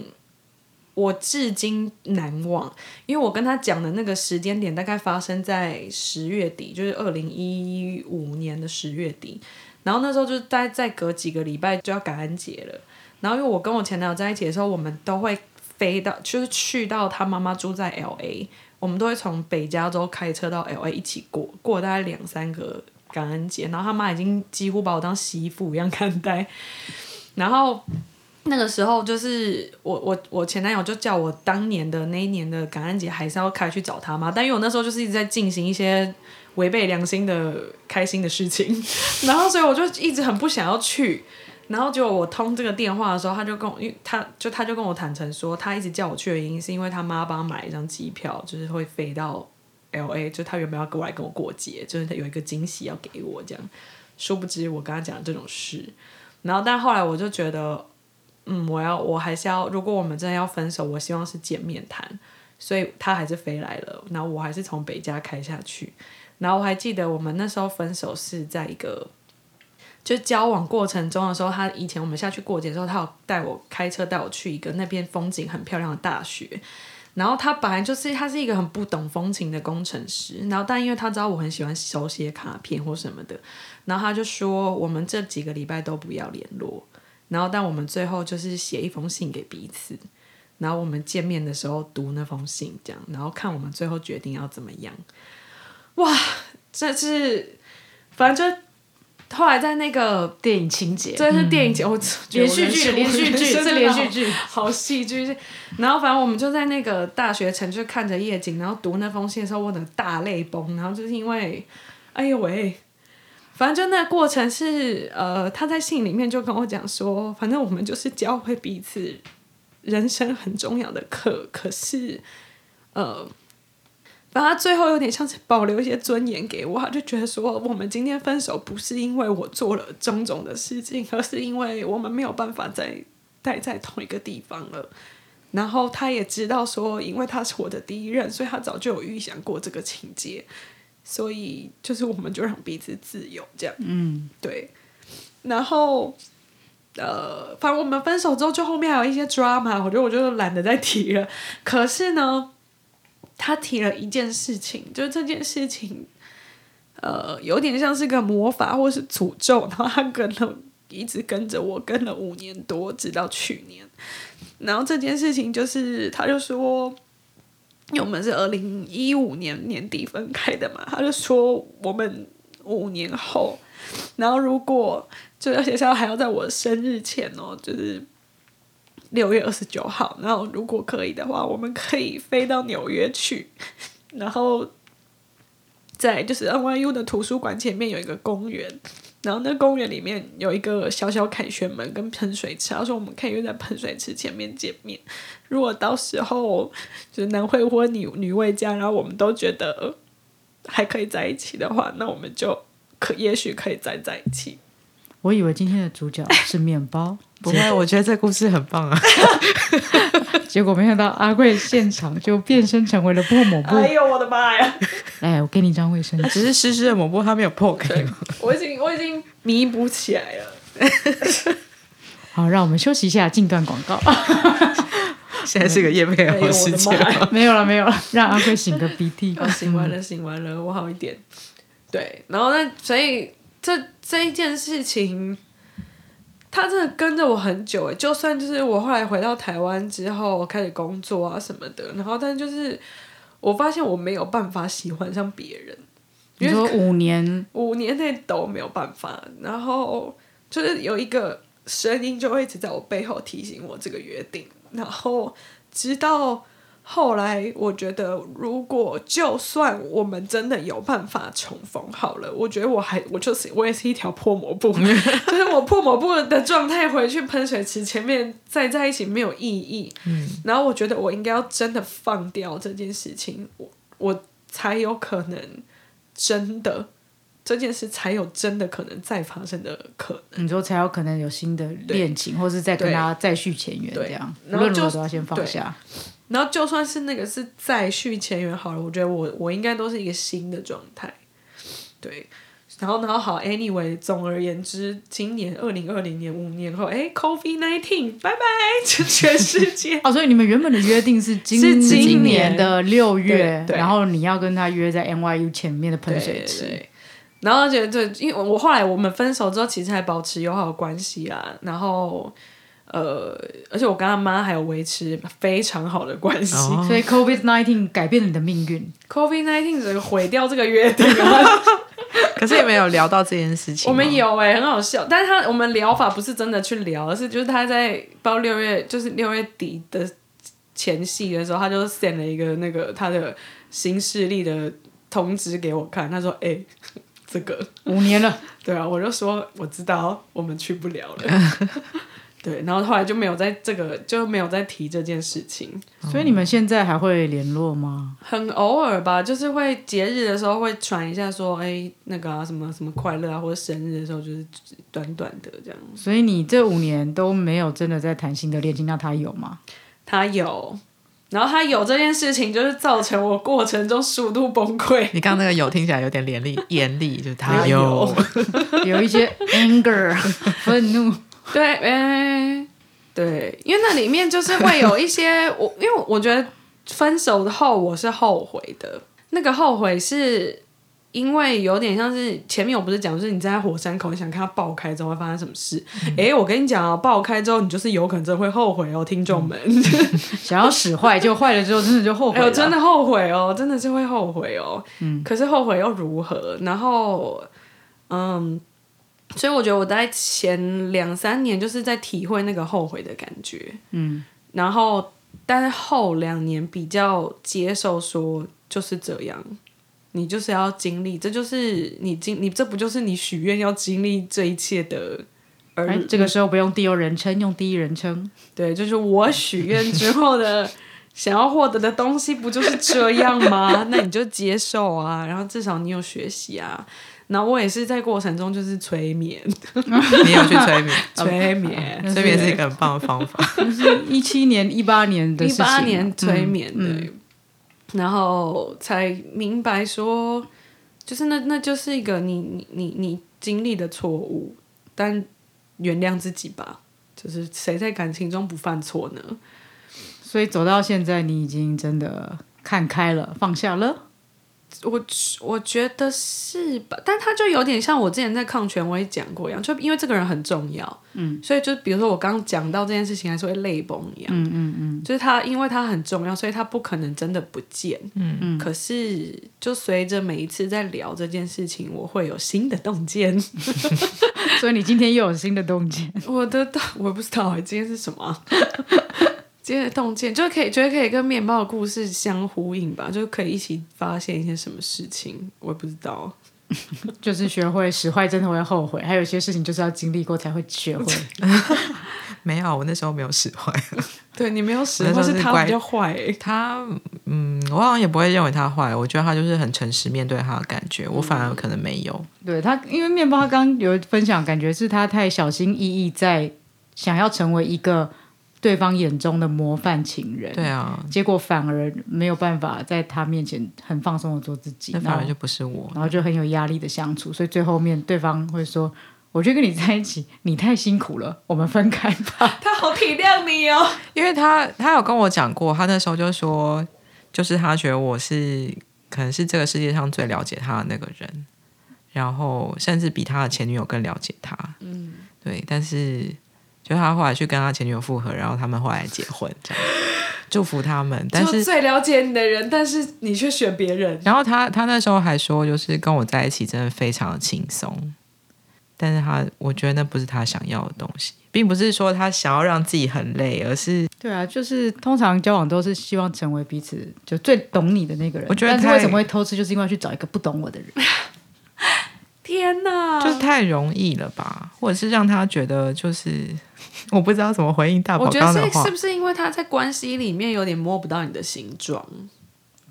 我至今难忘，因为我跟他讲的那个时间点大概发生在十月底，就是二零一五年的十月底。然后那时候就再再隔几个礼拜就要感恩节了。然后因为我跟我前男友在一起的时候，我们都会飞到，就是去到他妈妈住在 L A，我们都会从北加州开车到 L A 一起过，过大概两三个感恩节。然后他妈已经几乎把我当媳妇一样看待。然后那个时候就是我我我前男友就叫我当年的那一年的感恩节还是要开去找他妈，但因为我那时候就是一直在进行一些违背良心的开心的事情，然后所以我就一直很不想要去。然后结果我通这个电话的时候，他就跟我，因为他就他就跟我坦诚说，他一直叫我去的原因是因为他妈帮他买了一张机票，就是会飞到 L A，就他原本要过来跟我过节，就是他有一个惊喜要给我这样。殊不知我跟他讲这种事，然后但后来我就觉得，嗯，我要我还是要，如果我们真的要分手，我希望是见面谈，所以他还是飞来了，然后我还是从北家开下去，然后我还记得我们那时候分手是在一个。就交往过程中的时候，他以前我们下去过节的时候，他有带我开车带我去一个那边风景很漂亮的大学，然后他本来就是他是一个很不懂风情的工程师，然后但因为他知道我很喜欢手写卡片或什么的，然后他就说我们这几个礼拜都不要联络，然后但我们最后就是写一封信给彼此，然后我们见面的时候读那封信，这样，然后看我们最后决定要怎么样。哇，这是反正就后来在那个电影情节，这是电影节，我连续剧，连续剧是连续剧，好戏剧。然后反正我们就在那个大学城，就看着夜景，然后读那封信的时候，我的大泪崩。然后就是因为，哎呦喂，反正就那过程是，呃，他在信里面就跟我讲说，反正我们就是教会彼此人生很重要的课，可是，呃。反正他最后有点像是保留一些尊严给我，他就觉得说，我们今天分手不是因为我做了种种的事情，而是因为我们没有办法再待在同一个地方了。然后他也知道说，因为他是我的第一任，所以他早就有预想过这个情节，所以就是我们就让彼此自由这样。嗯，对。然后，呃，反正我们分手之后，就后面还有一些 drama，我觉得我就懒得再提了。可是呢。他提了一件事情，就是这件事情，呃，有点像是个魔法或是诅咒，然后他跟了，一直跟着我，跟了五年多，直到去年。然后这件事情就是，他就说，因为我们是二零一五年年底分开的嘛，他就说我们五年后，然后如果就而且还要在我生日前哦，就是。六月二十九号，然后如果可以的话，我们可以飞到纽约去，然后在就是 NYU 的图书馆前面有一个公园，然后那公园里面有一个小小凯旋门跟喷水池，他说我们可以约在喷水池前面见面。如果到时候就是男未婚女女未嫁，然后我们都觉得还可以在一起的话，那我们就可也许可以再在一起。我以为今天的主角是面包，不会，我觉得这故事很棒啊。结果没想到阿贵现场就变身成为了破抹布。哎呦我的妈呀！来，我给你一张卫生纸。只是湿湿的抹布，它没有破开。我已经我已经弥补起来了。好，让我们休息一下，进段广告。现在是个夜配好时间。没有了，没有了，让阿贵醒个鼻涕。醒完了，醒完了，我好一点。对，然后那？所以。这这一件事情，他真的跟着我很久诶。就算就是我后来回到台湾之后，开始工作啊什么的，然后但就是我发现我没有办法喜欢上别人。你说五年五年内都没有办法，然后就是有一个声音就会一直在我背后提醒我这个约定，然后直到。后来我觉得，如果就算我们真的有办法重逢好了，我觉得我还我就是我也是一条破抹布，就是我破抹布的状态回去喷水池前面再在一起没有意义。嗯，然后我觉得我应该要真的放掉这件事情，我我才有可能真的这件事才有真的可能再发生的可能。你说才有可能有新的恋情，或是再跟他再续前缘这样，无论如何都要先放下。然后就算是那个是再续前缘好了，我觉得我我应该都是一个新的状态，对。然后然后好，anyway，总而言之，今年二零二零年五年后，哎，COVID nineteen，拜拜，全全世界。哦，所以你们原本的约定是今今年的六月，然后你要跟他约在 NYU 前面的喷水池。然后觉得对，因为我后来我们分手之后，其实还保持友好关系啊，然后。呃，而且我跟他妈还有维持非常好的关系，所以 COVID nineteen 改变了你的命运。COVID nineteen 整个毁掉这个约定，可是也没有聊到这件事情。我们有哎，很好笑，但是他我们聊法不是真的去聊，而是就是他在到六月，就是六月底的前戏的时候，他就 send 了一个那个他的新势力的通知给我看，他说：“哎，这个五年了，对啊。”我就说：“我知道，我们去不了了。”对，然后后来就没有在这个就没有再提这件事情，所以你们现在还会联络吗？很偶尔吧，就是会节日的时候会传一下，说哎那个啊什么什么快乐啊，或者生日的时候就是短短的这样。所以你这五年都没有真的在谈新的恋情，那他有吗？他有，然后他有这件事情，就是造成我过程中速度崩溃。你刚刚那个有听起来有点严厉，严厉就是他有 有一些 anger 愤怒。对，哎，对，因为那里面就是会有一些我，因为我觉得分手后我是后悔的，那个后悔是因为有点像是前面我不是讲，就是你站在火山口，你想看它爆开之后会发生什么事。诶，我跟你讲啊，爆开之后你就是有可能真的会后悔哦，听众们。想要使坏，就坏了之后真的就后悔了。哎呦，真的后悔哦，真的是会后悔哦。嗯，可是后悔又如何？然后，嗯，所以我觉得我在前两三年就是在体会那个后悔的感觉。嗯，然后但是后两年比较接受说就是这样，你就是要经历，这就是你经你这不就是你许愿要经历这一切的。而哎，这个时候不用第二人称，用第一人称。对，就是我许愿之后的 想要获得的东西，不就是这样吗？那你就接受啊，然后至少你有学习啊。然后我也是在过程中就是催眠，你有去催眠？催眠，催眠是一个很棒的方法。就是一七年、一八年的一事情啊，八年催眠对，然后才明白说，就是那那就是一个你你你你经历的错误，但原谅自己吧。就是谁在感情中不犯错呢？所以走到现在，你已经真的看开了，放下了。我我觉得是吧，但他就有点像我之前在抗权威讲过一样，就因为这个人很重要，嗯，所以就比如说我刚刚讲到这件事情，还是会泪崩一样，嗯嗯嗯，就是他因为他很重要，所以他不可能真的不见，嗯嗯，可是就随着每一次在聊这件事情，我会有新的洞见，所以你今天又有新的洞见。我的我不知道哎，今天是什么啊？今天的洞见就可以觉得可以跟面包的故事相呼应吧，就可以一起发现一些什么事情，我也不知道。就是学会使坏真的会后悔，还有一些事情就是要经历过才会学会。没有，我那时候没有使坏。对你没有使坏，是是他比较坏欸。他，嗯，我好像也不会认为他坏，我觉得他就是很诚实面对他的感觉，我反而可能没有。对他，因为面包他刚刚有分享，感觉是他太小心翼翼，在想要成为一个对方眼中的模范情人，对啊，结果反而没有办法在他面前很放松的做自己，那反而就不是我。然后就很有压力的相处，所以最后面对方会说：“我觉得跟你在一起，你太辛苦了，我们分开吧。他好体谅你哦。因为他他有跟我讲过，他那时候就说，就是他觉得我是可能是这个世界上最了解他的那个人，然后甚至比他的前女友更了解他。嗯，对，但是就他后来去跟他前女友复合，然后他们后来结婚，这样祝福他们。但就是最了解你的人，但是你却选别人。然后他他那时候还说，就是跟我在一起真的非常的轻松，但是他我觉得那不是他想要的东西，并不是说他想要让自己很累，而是”对啊，就是通常交往都是希望成为彼此就最懂你的那个人。我觉得太但是为什么会偷吃，就是因为要去找一个不懂我的人。天哪，就是太容易了吧，或者是让他觉得就是 我不知道怎么回应大宝我觉刚刚的话。得是是，不是因为他在关系里面有点摸不到你的形状？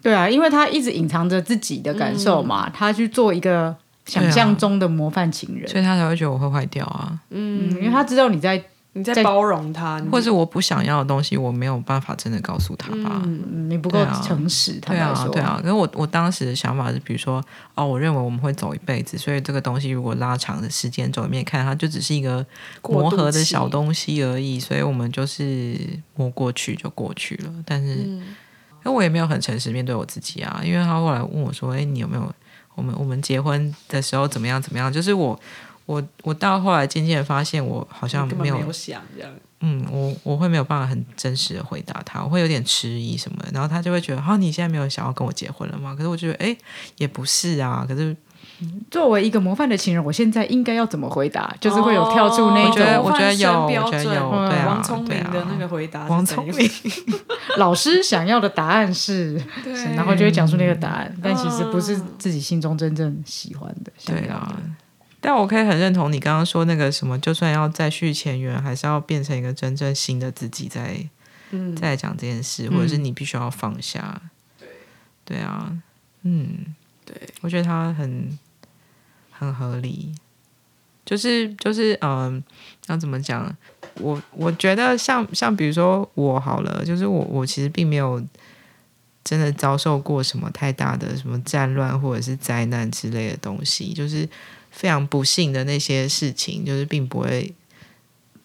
对啊，因为他一直隐藏着自己的感受嘛，他去做一个想象中的模范情人。所以他才会觉得我会坏掉啊，嗯，因为他知道你，在你在包容他，或是我不想要的东西，我没有办法真的告诉他吧。嗯，你不够诚实，坦对啊对啊，可是我我当时的想法是，比如说，哦，我认为我们会走一辈子，所以这个东西如果拉长的时间轴里面看，它就只是一个磨合的小东西而已，所以我们就是磨过去就过去了。但是，嗯那、我也没有很诚实面对我自己啊，因为他后来问我说：“哎，你有没有我们我们结婚的时候怎么样怎么样？”就是我我我到后来渐渐的发现，我好像没有没有想这样。嗯，我我会没有办法很真实的回答他，我会有点迟疑什么的，然后他就会觉得，哈、你现在没有想要跟我结婚了吗？可是我觉得，哎，也不是啊，可是作为一个模范的情人，我现在应该要怎么回答？就是会有跳出那种我觉得有我觉得准有对啊王聪明的那个回答王聪明，老师想要的答案是，对然后就会讲出那个答案，但其实不是嗯自己心中真正喜欢的。想要的对啊。但我可以很认同你刚刚说那个什么，就算要再续前缘，还是要变成一个真正新的自己在，嗯再来讲这件事，或者是你必须要放下。对，对啊，嗯，对，我觉得他很很合理，就是就是嗯，要怎么讲？我我觉得像像比如说我好了，就是我我其实并没有真的遭受过什么太大的什么战乱或者是灾难之类的东西，就是非常不幸的那些事情，就是并不会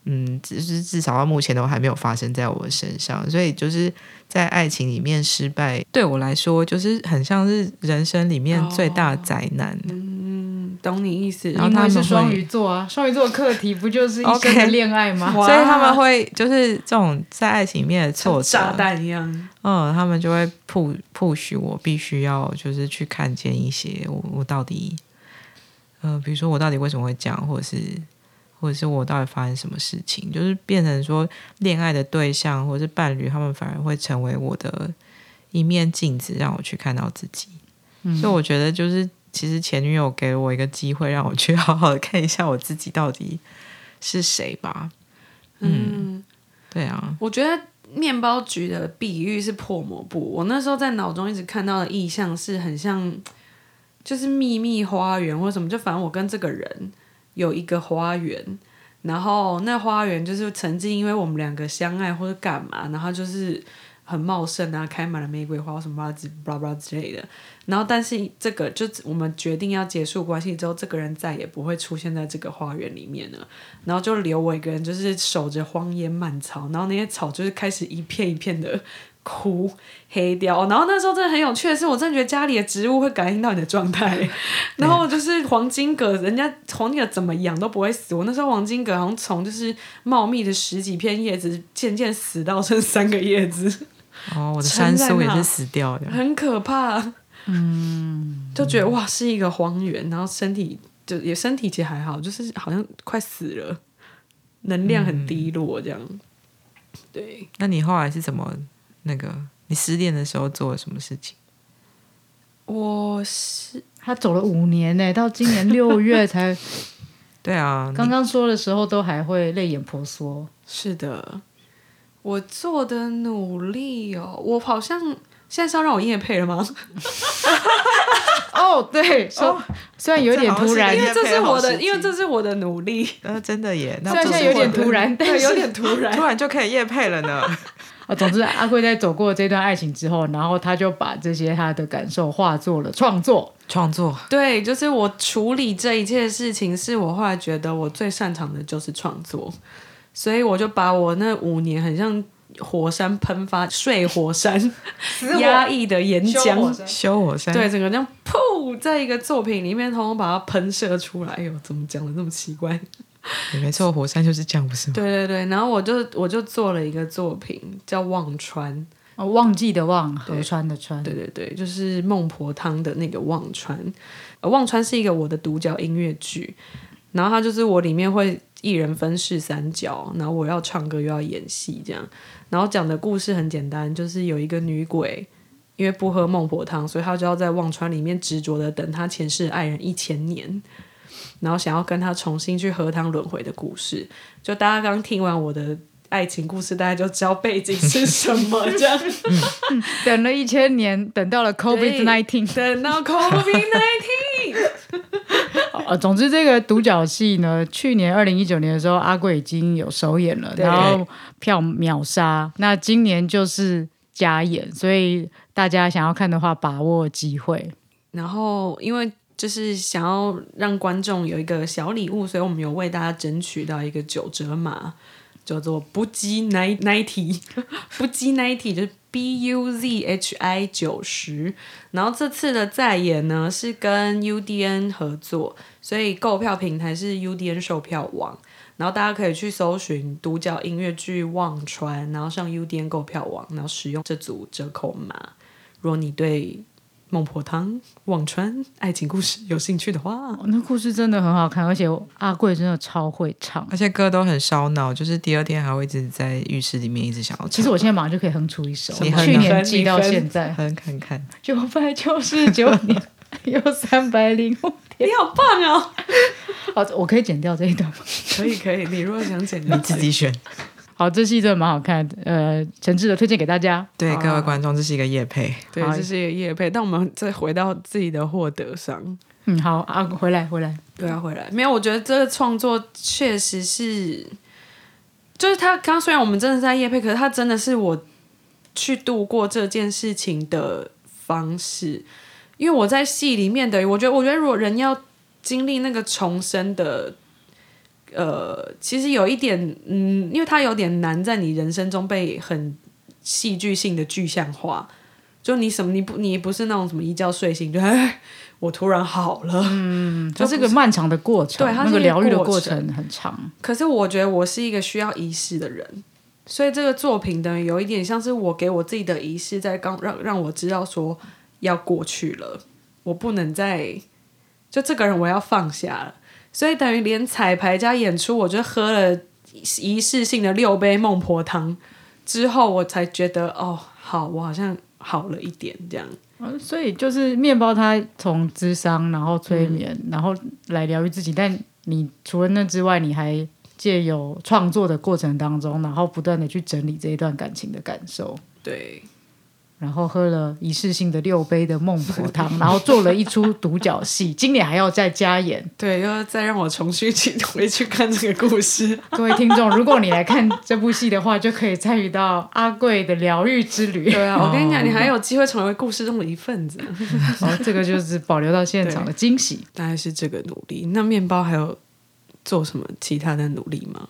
嗯，只是至少到目前都还没有发生在我身上，所以就是在爱情里面失败，对我来说就是很像是人生里面最大的灾难。嗯，懂你意思。然后他们是双鱼座啊，双鱼座的课题不就是一生的 恋爱吗？哇 所以他们会就是这种在爱情里面的挫折，炸弹一样。嗯，他们就会 push push 我必须要就是去看见一些我我到底，呃，比如说我到底为什么会这样，或者是或者是我到底发生什么事情，就是变成说恋爱的对象或者是伴侣，他们反而会成为我的一面镜子，让我去看到自己。所以我觉得就是其实前女友给了我一个机会，让我去好好的看一下我自己到底是谁吧。嗯，对啊，我觉得面包局的比喻是破抹布。我那时候在脑中一直看到的意象是很像，就是秘密花园或什么，就反正我跟这个人有一个花园，然后那花园就是曾经因为我们两个相爱或者干嘛，然后就是很茂盛啊，开满了玫瑰花什么之巴拉巴拉之类的。然后但是这个就我们决定要结束关系之后，这个人再也不会出现在这个花园里面了。然后就留我一个人，就是守着荒烟蔓草，然后那些草就是开始一片一片的枯黑掉。然后那时候真的很有趣的是，我真的觉得家里的植物会感应到你的状态。然后就是黄金葛，人家黄金葛怎么养都不会死。我那时候黄金葛好像从就是茂密的十几片叶子，渐渐死到剩三个叶子，哦，我的山松也是死掉的。很可怕。嗯，就觉得哇是一个荒原，然后身体就也身体其实还好，就是好像快死了，能量很低落这样。对，那你后来是怎么那个？你失恋的时候做了什么事情？我是他走了五年呢，到今年六月才 对啊，刚刚说的时候，都还会泪眼婆娑。是的，我做的努力哦，我好像现在是要让我夜配了吗？哦，对，说虽然有点突然，因为这是我的，因为这是我的努力，你呃，真的耶，那虽然现在有点突然，但对，是有点突然突。然就可以夜配了呢。啊，总之阿贵在走过这段爱情之后，然后他就把这些他的感受化作了创作。创作对，就是我处理这一切事情，是我后来觉得我最擅长的就是创作，所以我就把我那五年很像火山喷发、睡火山、压抑的岩浆，修火山，对，整个这样噗，在一个作品里面，通通把它喷射出来。哎呦，怎么讲的那么奇怪？也没错，火山就是这样，不是吗？对对对，然后我就我就做了一个作品叫《忘川》，哦，忘记的忘，河川的川。对对对，就是孟婆汤的那个忘川。呃，忘川是一个我的独角音乐剧，然后它就是我里面会一人分饰三角，然后我要唱歌又要演戏这样。然后讲的故事很简单，就是有一个女鬼，因为不喝孟婆汤，所以她就要在忘川里面执着的等她前世爱人一千年。然后想要跟他重新去荷塘轮回的故事，就大家刚听完我的爱情故事，大家就知道背景是什么，这样。等了一千年，等到了 COVID nineteen。等到 COVID nineteen，呃，总之这个独角戏呢，去年二零一九年的时候，阿贵已经有首演了，然后票秒杀。那今年就是加演，所以大家想要看的话，把握机会。然后因为就是想要让观众有一个小礼物，所以我们有为大家争取到一个九折码，叫做不羁 ninety 不羁 ninety 就是 B U Z H I 九十。然后这次的再演呢是跟 UDN 合作，所以购票平台是 UDN 售票网。然后大家可以去搜寻独角音乐剧《忘川》，然后上 UDN 购票网，然后使用这组折扣码。如果你对孟婆汤、忘川爱情故事有兴趣的话，哦那故事真的很好看，而且阿贵真的超会唱。而且歌都很烧脑，就是第二天还会一直在浴室里面一直想要唱。其实我现在马上就可以哼出一首，你哼去啊年记到现在，哼看看，九百九十九年有三百零五天。你好棒哦！好，我可以剪掉这一段吗？可以可以，你如果想剪你自己选。好，这戏真的蛮好看的，呃，诚挚的推荐给大家。对啊各位观众，这是一个夜配。对，好这是一个夜配。但我们再回到自己的获得上，嗯，好啊，回来回来，对啊，回来没有？我觉得这个创作确实是，就是他刚刚虽然我们真的是在夜配，可是他真的是我去度过这件事情的方式。因为我在戏里面的，我觉得，我觉得如果人要经历那个重生的呃，其实有一点，嗯，因为它有点难在你人生中被很戏剧性的具象化。就你什么你不你不是那种什么一觉睡醒就哎，我突然好了。嗯，它是个漫长的过程，对它是个疗愈的过程很长。可是我觉得我是一个需要仪式的人，所以这个作品等于有一点像是我给我自己的仪式，在刚让让我知道说要过去了，我不能再就这个人我要放下了，所以等于连彩排加演出，我就喝了仪式性的六杯孟婆汤之后，我才觉得哦，好，我好像好了一点这样。嗯所以就是面包，它从智商，然后催眠，然后来疗愈自己。但你除了那之外，你还借由创作的过程当中，然后不断的去整理这一段感情的感受。对，然后喝了一次性的六杯的孟婆汤，然后做了一出独角戏，今年还要再加演。对，又要再让我重新去回去看这个故事。各位听众，如果你来看这部戏的话，就可以参与到阿贵的疗愈之旅。对啊，我跟你讲，你还有机会成为故事中的一份子。哦，这个就是保留到现场的惊喜。大概是这个努力。那面包还有做什么其他的努力吗？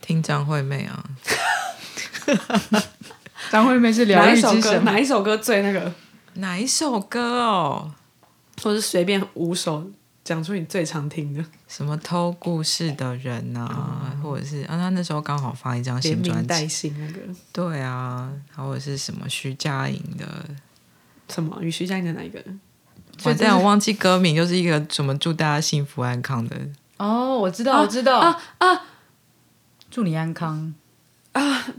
听张惠妹啊，张惠妹是疗哪一首歌？愈之神，哪一首歌最那个？哪一首歌哦？或是随便五首讲出你最常听的什么偷故事的人啊，或者是啊，他那时候刚好发一张新专辑，那个对啊，或者是什么徐佳莹的，什么？与徐佳莹的哪一个？反正我忘记歌名，就是一个什么祝大家幸福安康的，哦，我知道，我知道啊啊！祝你安康。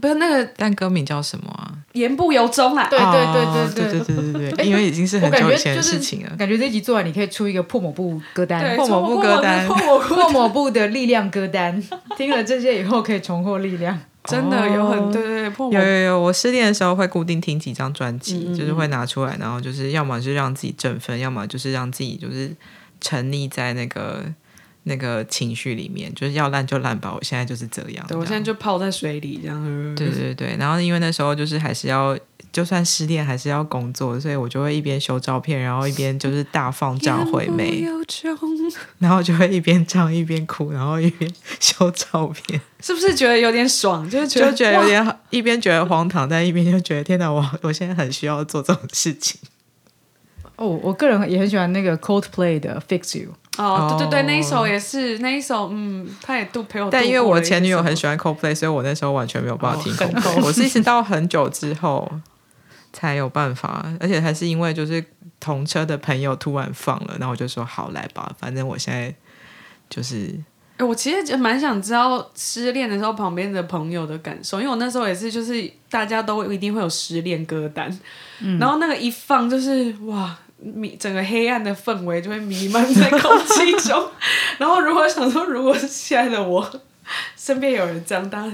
不是那个但歌名叫什么啊？言不由衷啦。对对哦对对对对对对 哎对，因为已经是很久以前的事情了。感觉这集做完，你可以出一个破抹布歌单对，，破抹布歌单破抹布破抹布的力量歌单。听了这些以后，可以重获力量。真的有很哦对对对，破抹有有有，我失恋的时候会固定听几张专辑，就是会拿出来，然后就是要么是让自己振奋，要么就是让自己就是沉溺在那个那个情绪里面，就是要烂就烂吧，我现在就是这样。对我现在就泡在水里这样。对对对，然后因为那时候就是还是要，就算失恋还是要工作，所以我就会一边修照片，然后一边就是大放张惠妹，然后就会一边唱一边哭，然后一边修照片，是不是觉得有点爽？就是觉得就觉得有哇点一边觉得荒唐，但一边就觉得天哪，我我现在很需要做这种事情。哦，我个人也很喜欢那个 Coldplay 的 Fix You。哦，对对对，哦那一首也是那一首，嗯，他也都陪我但因为。我前女友很喜欢 Coldplay，所以我那时候完全没有办法听 Coldplay、我是一直到很久之后才有办法，而且还是因为就是同车的朋友突然放了，然后我就说好来吧，反正我现在就是哎，我其实就蛮想知道失恋的时候旁边的朋友的感受，因为我那时候也是，就是大家都一定会有失恋歌单，嗯。然后那个一放就是哇，弥整个黑暗的氛围就会弥漫在空气中。然后如果想说，如果是现在的我 身边有人这样，大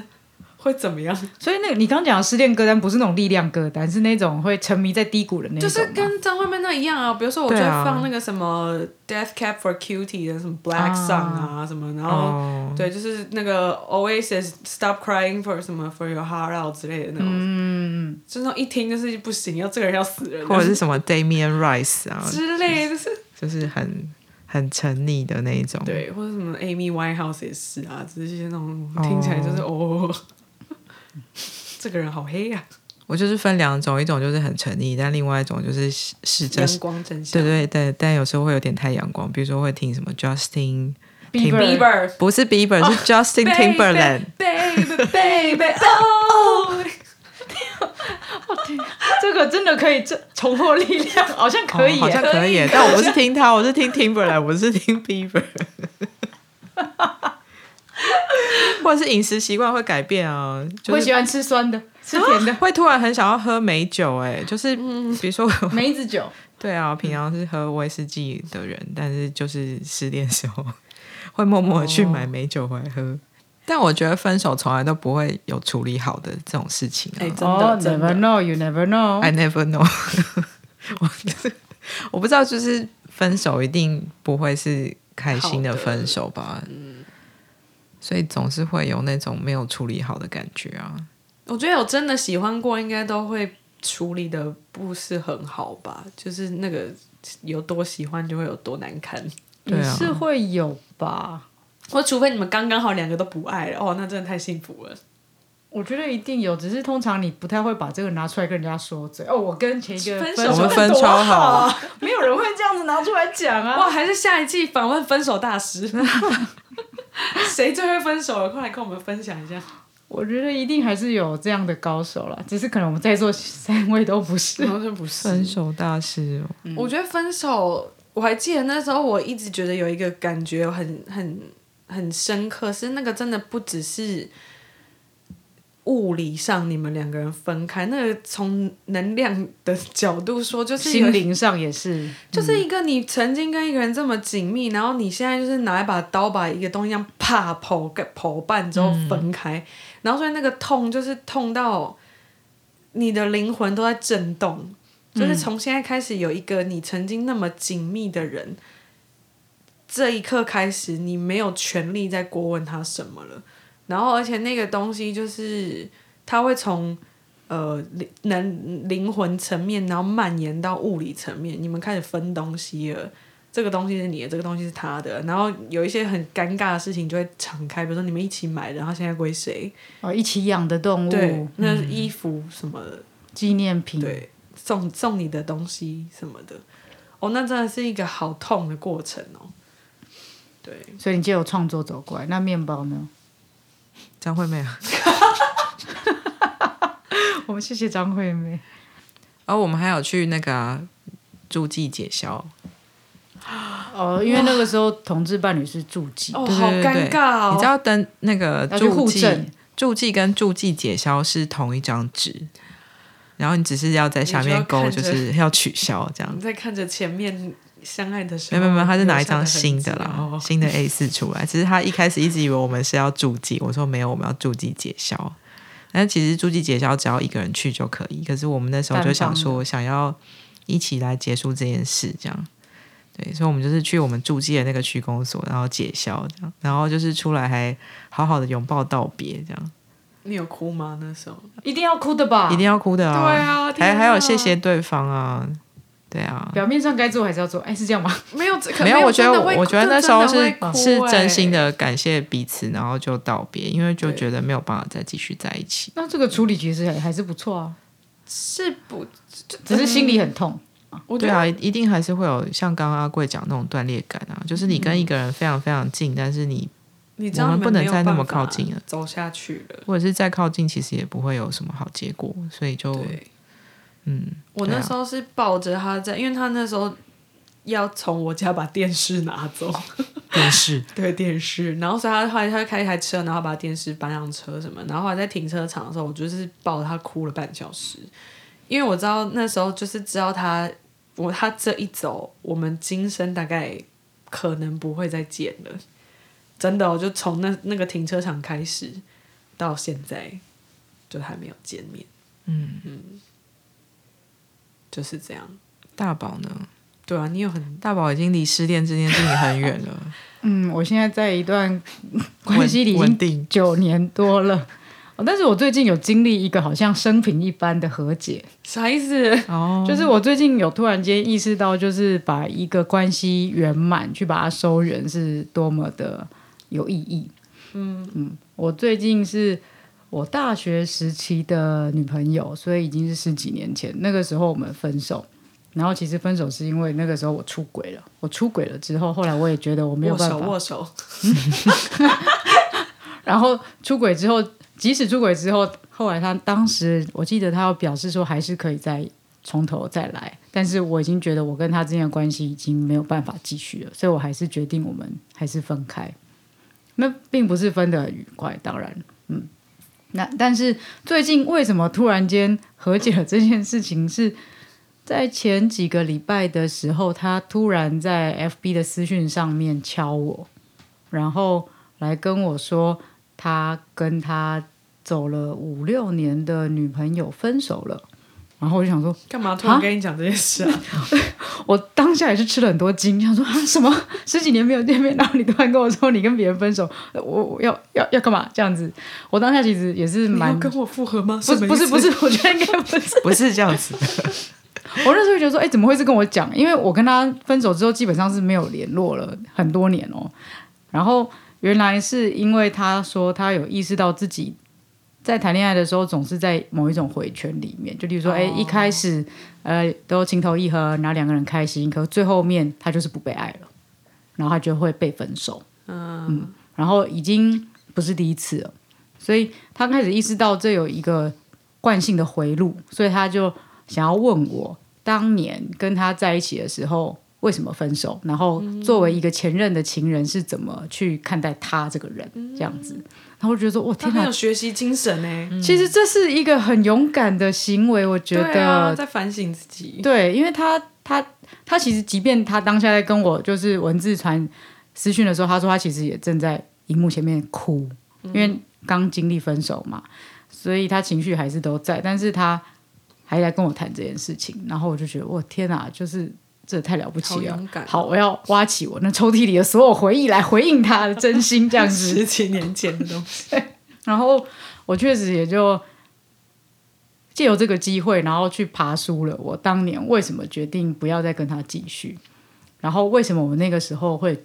会怎么样？所以那个你刚讲的失恋歌单不是那种力量歌单，是那种会沉迷在低谷的那种。就是跟张惠妹那一样啊，比如说我就放那个什么 Death Cab for Cutie 的什么 Black Song 啊什么，然后、哦，对，就是那个 Oasis Stop Crying for 什么 For Your Heart Out 之类的那种，嗯，就那种一听就是不行，要这个人要死人，或者是什么 Damian Rice 啊，之类的，就是就是很很沉溺的那一种。对，或者什么 Amy Winehouse 也是啊，只是一些那种听起来就是哦 这个人好黑呀、我就是分两种，一种就是很沉溺，但另外一种就是试着阳光真相。对对对，但有时候会有点太阳光，比如说会听什么 Justin。Bieber 不是 Bieber，、是 Justin Timberland。baby baby oh，这个真的可以这重获力量，好像可以、哦好像可以耶，但我不是听他，我是听 Timberland，我是听 Bieber。或者是饮食习惯会改变啊，就是我喜欢吃酸的，吃甜的，会突然很想要喝美酒，哎，就是比如说，梅子酒。对啊，平常是喝威士忌的人，但是就是失恋的时候会默默的去买美酒回来喝。但我觉得分手从来都不会有处理好的这种事情啊。哎，真的哦、真 n e v e r，know, you never know。I never know 我我不知道，就是分手一定不会是开心的分手吧？所以总是会有那种没有处理好的感觉啊。我觉得有真的喜欢过，应该都会处理的不是很好吧？就是那个有多喜欢，就会有多难堪。对啊也是会有吧。或除非你们刚刚好两个都不爱了，哦，那真的太幸福了。我觉得一定有，只是通常你不太会把这个拿出来跟人家说嘴。哦，我跟前一个分手手我们分多超好好，没有人会这样子拿出来讲啊。哇，还是下一季访问分手大师，谁最会分手了？快来跟我们分享一下。我觉得一定还是有这样的高手啦，只是可能我们在座三位都不是。完全不是分手大师哦，我觉得分手，我还记得那时候，我一直觉得有一个感觉很很很深刻，是那个真的不只是物理上你们两个人分开，那个从能量的角度说，就是心灵上也是，就是一个你曾经跟一个人这么紧密，然后你现在就是拿一把刀把一个东西这样啪剖个剖半之后分开，然后所以那个痛就是痛到你的灵魂都在震动，就是从现在开始有一个你曾经那么紧密的人，这一刻开始你没有权利再过问他什么了，然后而且那个东西就是它会从。呃，灵能灵魂层面，然后蔓延到物理层面，你们开始分东西了。这个东西是你的，这个东西是他的，然后有一些很尴尬的事情就会敞开，比如说你们一起买的，然后现在归谁？哦，一起养的动对物，，那是衣服什么的，纪念品，对，送送你的东西什么的。哦，那真的是一个好痛的过程哦。对，所以你就有创作走过来。那面包呢？张惠妹啊。我们谢谢张惠妹。哦我们还有去那个啊住记解消，哦，因为那个时候同志伴侣是助记，哦，对好尴尬哦。你知道登那个要去住记助记跟助记解消是同一张纸，然后你只是要在下面勾，就是要取消这样你。在看着前面相爱的时候，没有没有没，他是拿一张新的啦，哦新的 A 四出来。其实他一开始一直以为我们是要注记，我说没有，我们要注记解消。但其实注记解消只要一个人去就可以，可是我们那时候就想说想要一起来结束这件事，这样。对，所以我们就是去我们住记的那个区公所，然后解消这样，然后就是出来还好好的拥抱道别，这样你有哭吗？那时候？一定要哭的吧？一定要哭的啊！对啊啊还还有谢谢对方啊，对啊，表面上该做还是要做，哎，是这样吗？没有，可没有，我觉得我觉得那时候是是真心欸的感谢彼此，然后就道别，因为就对觉得没有办法再继续在一起。那这个处理其实还还是不错啊，是不？只是心里很痛。我对啊，一定还是会有像刚刚阿贵讲那种断裂感啊，就是你跟一个人非常非常近，但是你你知道我们不能再那么靠近了走下去了。或者是再靠近，其实也不会有什么好结果，所以就对，嗯，我那时候是抱着他在，因为他那时候要从我家把电视拿走，电视。对电视，然后所以他后来他就开一台车，然后把电视搬上车什么，然后后来在停车场的时候，我就是抱着他哭了半小时，因为我知道那时候就是知道他我他这一走，我们今生大概可能不会再见了，真的、哦，就从那那个停车场开始到现在，就还没有见面，嗯就是这样。大宝呢？对啊，你有很大宝已经离失恋这件事情很远了，嗯，我现在在一段 关系里已经。九年多了。哦但是我最近有经历一个好像生平一般的和解，啥意思？哦，就是我最近有突然间意识到，就是把一个关系圆满，去把它收圆，是多么的有意义。嗯嗯，我最近是我大学时期的女朋友，所以已经是十几年前。那个时候我们分手，然后其实分手是因为那个时候我出轨了。我出轨了之后，后来我也觉得我没有办法，握手，然后出轨之后，即使出轨之后，后来他当时我记得他要表示说还是可以再从头再来，但是我已经觉得我跟他之间的关系已经没有办法继续了，所以我还是决定我们还是分开。那并不是分得很愉快，当然，嗯，那但是最近为什么突然间和解了这件事情是？在前几个礼拜的时候，他突然在 FB 的私讯上面敲我，然后来跟我说，他跟他走了五六年的女朋友分手了。然后我就想说，干嘛突然跟你讲这件事啊？我当下也是吃了很多惊，想说啊什么 十几年没有见面，然后你突然跟我说你跟别人分手，我我要要要干嘛这样子？我当下其实也是蛮跟我复合吗？不是不是不是，我觉得应该不是。不是这样子，我那时候觉得说，哎，怎么会是跟我讲？因为我跟他分手之后，基本上是没有联络了很多年哦。然后原来是因为他说他有意识到自己在谈恋爱的时候总是在某一种回圈里面，就例如说，哎、一开始呃都情投意合，然后两个人开心，可最后面他就是不被爱了，然后他就会被分手。嗯然后已经不是第一次了，所以他开始意识到这有一个惯性的回路，所以他就想要问我，当年跟他在一起的时候为什么分手，然后作为一个前任的情人是怎么去看待他这个人，这样子。然后我觉得说，我，天哪有！学习精神呢。其实这是一个很勇敢的行为，我觉对啊，得在反省自己。对，因为他他他其实，即便他当下在跟我就是文字传私讯的时候，他说他其实也正在荧幕前面哭，因为刚经历分手嘛，所以他情绪还是都在，但是他还来跟我谈这件事情，然后我就觉得，我天哪，就是这太了不起了好，我要挖起我那抽屉里的所有回忆来回应他的真心，这样子。十几年前的东西。然后我确实也就借由这个机会，然后去爬书了。我当年为什么决定不要再跟他继续？然后为什么我那个时候会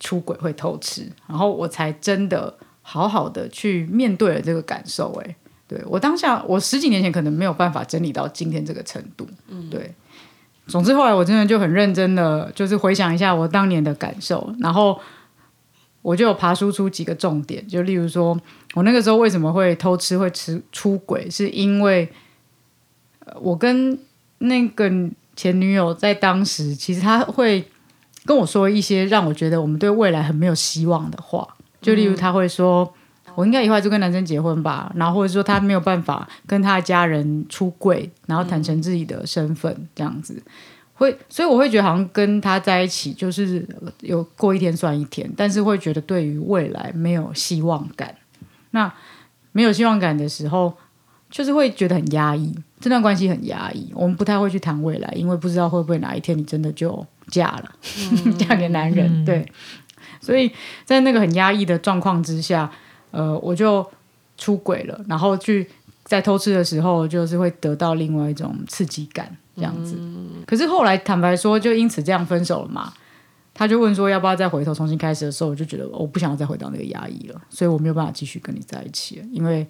出轨、会偷吃？然后我才真的好好的去面对了这个感受。哎，对我当下，我十几年前可能没有办法整理到今天这个程度。嗯，对。总之后来我真的就很认真的，就是回想一下我当年的感受，然后我就有爬输出几个重点，就例如说，我那个时候为什么会偷吃、会吃出轨，是因为我跟那个前女友在当时，其实她会跟我说一些让我觉得我们对未来很没有希望的话，就例如她会说。我应该以后还是跟男生结婚吧，然后或者说他没有办法跟他的家人出柜，然后坦诚自己的身份，这样子会，所以我会觉得好像跟他在一起就是有过一天算一天，但是会觉得对于未来没有希望感。那没有希望感的时候，就是会觉得很压抑，这段关系很压抑。我们不太会去谈未来，因为不知道会不会哪一天你真的就嫁了，嫁给男人。对，所以在那个很压抑的状况之下，呃，我就出轨了，然后去在偷吃的时候，就是会得到另外一种刺激感，这样子。可是后来坦白说，就因此这样分手了嘛。他就问说要不要再回头重新开始的时候，我就觉得我不想要再回到那个压抑了，所以我没有办法继续跟你在一起了，因为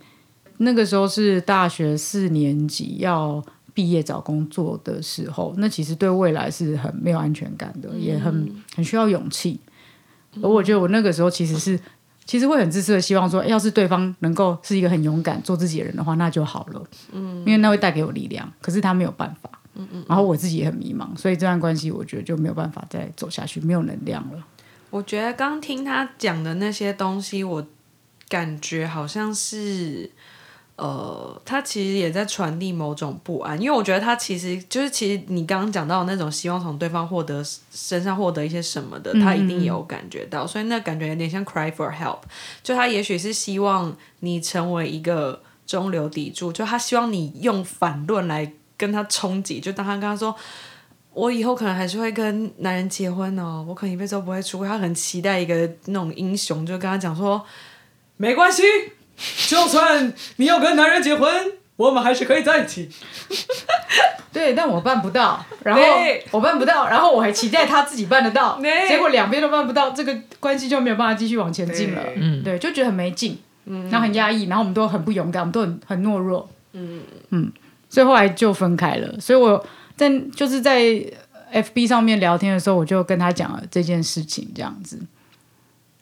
那个时候是大学四年级要毕业找工作的时候，那其实对未来是很没有安全感的，也很很需要勇气。而我觉得我那个时候其实是其实会很自私的希望说，要是对方能够是一个很勇敢做自己的人的话，那就好了。嗯，因为那会带给我力量。可是他没有办法。嗯嗯。然后我自己也很迷茫，所以这段关系我觉得就没有办法再走下去，没有能量了。我觉得刚听他讲的那些东西，我感觉好像是，呃，他其实也在传递某种不安，因为我觉得他其实就是，其实你刚刚讲到的那种希望从对方获得身上获得一些什么的，他一定有感觉到，所以那感觉有点像 cry for help，就他也许是希望你成为一个中流砥柱，就他希望你用反论来跟他冲击，就当他跟他说。我以后可能还是会跟男人结婚哦，我可能一辈子都不会出轨。他很期待一个那种英雄，就跟他讲说，没关系，就算你要跟男人结婚，我们还是可以在一起。对，但我办不到，然后我办不到，然后我还期待他自己办得到，结果两边都办不到，这个关系就没有办法继续往前进了。对。嗯。对，就觉得很没劲，然后很压抑，然后我们都很不勇敢，我们都很很懦弱，嗯。嗯，所以后来就分开了。所以我在就是在 FB 上面聊天的时候，我就跟他讲了这件事情，这样子。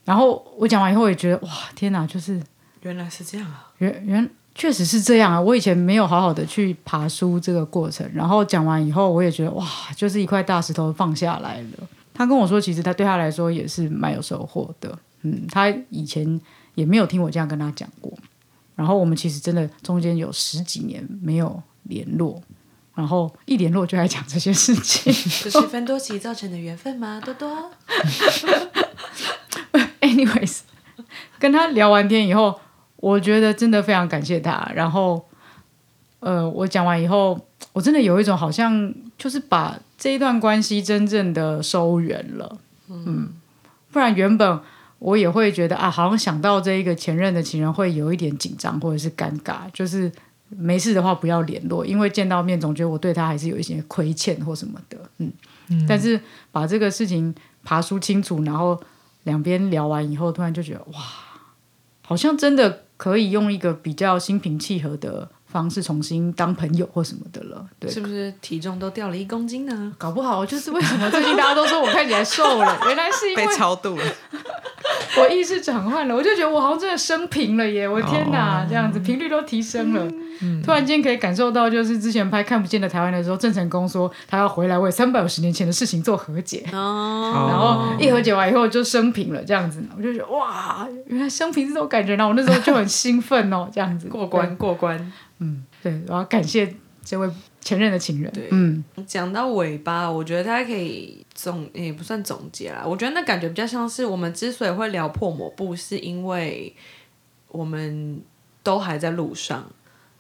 然后我讲完以后，也觉得哇，天哪，就是原来是这样啊！原原确实是这样啊！我以前没有好好的去爬书这个过程，然后讲完以后，我也觉得哇，就是一块大石头放下来了。他跟我说，其实他对他来说也是蛮有收获的。嗯，他以前也没有听我这样跟他讲过。然后我们其实真的中间有十几年没有联络，然后一联络就来讲这些事情。这是分多奇造成的缘分吗？多多，Anyways，跟他聊完天以后，我觉得真的非常感谢他。然后，呃，我讲完以后，我真的有一种好像就是把这一段关系真正的收圆了。嗯，不然原本我也会觉得啊，好像想到这一个前任的情人会有一点紧张或者是尴尬，就是没事的话不要联络，因为见到面总觉得我对他还是有一些亏欠或什么的。嗯，但是把这个事情爬梳清楚，然后两边聊完以后，突然就觉得哇，好像真的可以用一个比较心平气和的方式重新当朋友或什么的了。对，是不是体重都掉了一公斤呢？搞不好就是为什么最近大家都说我看起来瘦了，原来是因为被超度了。我意识转换了，我就觉得我好像真的升平了耶！我天哪，哦这样子频率都提升了。嗯突然间可以感受到，就是之前拍《看不见的台湾》的时候，郑成功说他要回来为三百五十年前的事情做和解，哦，然后一和解完以后就升平了，这样子，我就觉得哇，原来升平是这种感觉，然后我那时候就很兴奋哦，这样子过关，过关。嗯，对，我要感谢这位前任的情人对，嗯，讲到尾巴，我觉得大家可以总也不算总结啦。我觉得那感觉比较像是我们之所以会聊破抹布，是因为我们都还在路上，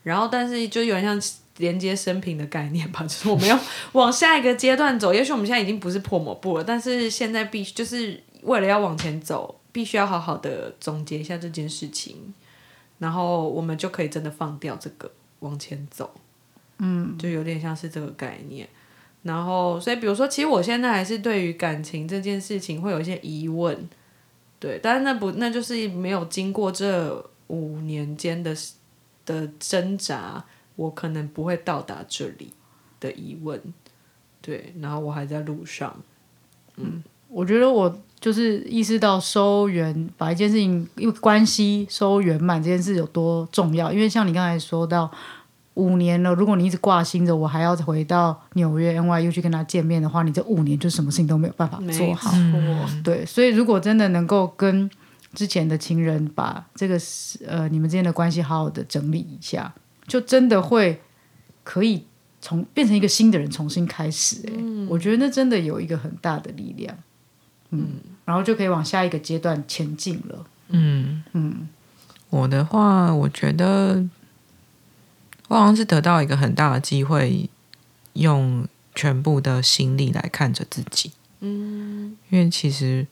然后但是就有点像连接生平的概念吧，就是我们要往下一个阶段走。也许我们现在已经不是破抹布了，但是现在必须就是为了要往前走，必须要好好的总结一下这件事情，然后我们就可以真的放掉这个往前走。嗯就有点像是这个概念。然后，所以比如说，其实我现在还是对于感情这件事情会有一些疑问，对，但是那不那就是没有经过这五年间的的挣扎，我可能不会到达这里的疑问，对，然后我还在路上，嗯我觉得我就是意识到收圆，把一件事情因为关系收圆满这件事有多重要。因为像你刚才说到五年了，如果你一直挂心着我还要回到纽约 NYU 去跟他见面的话，你这五年就什么事情都没有办法做好。错，对，所以如果真的能够跟之前的情人把这个呃你们之间的关系好好的整理一下，就真的会可以从变成一个新的人重新开始、欸。我觉得那真的有一个很大的力量。嗯，然后就可以往下一个阶段前进了。嗯。嗯，我的话，我觉得我好像是得到一个很大的机会，用全部的心力来看着自己。嗯，因为其实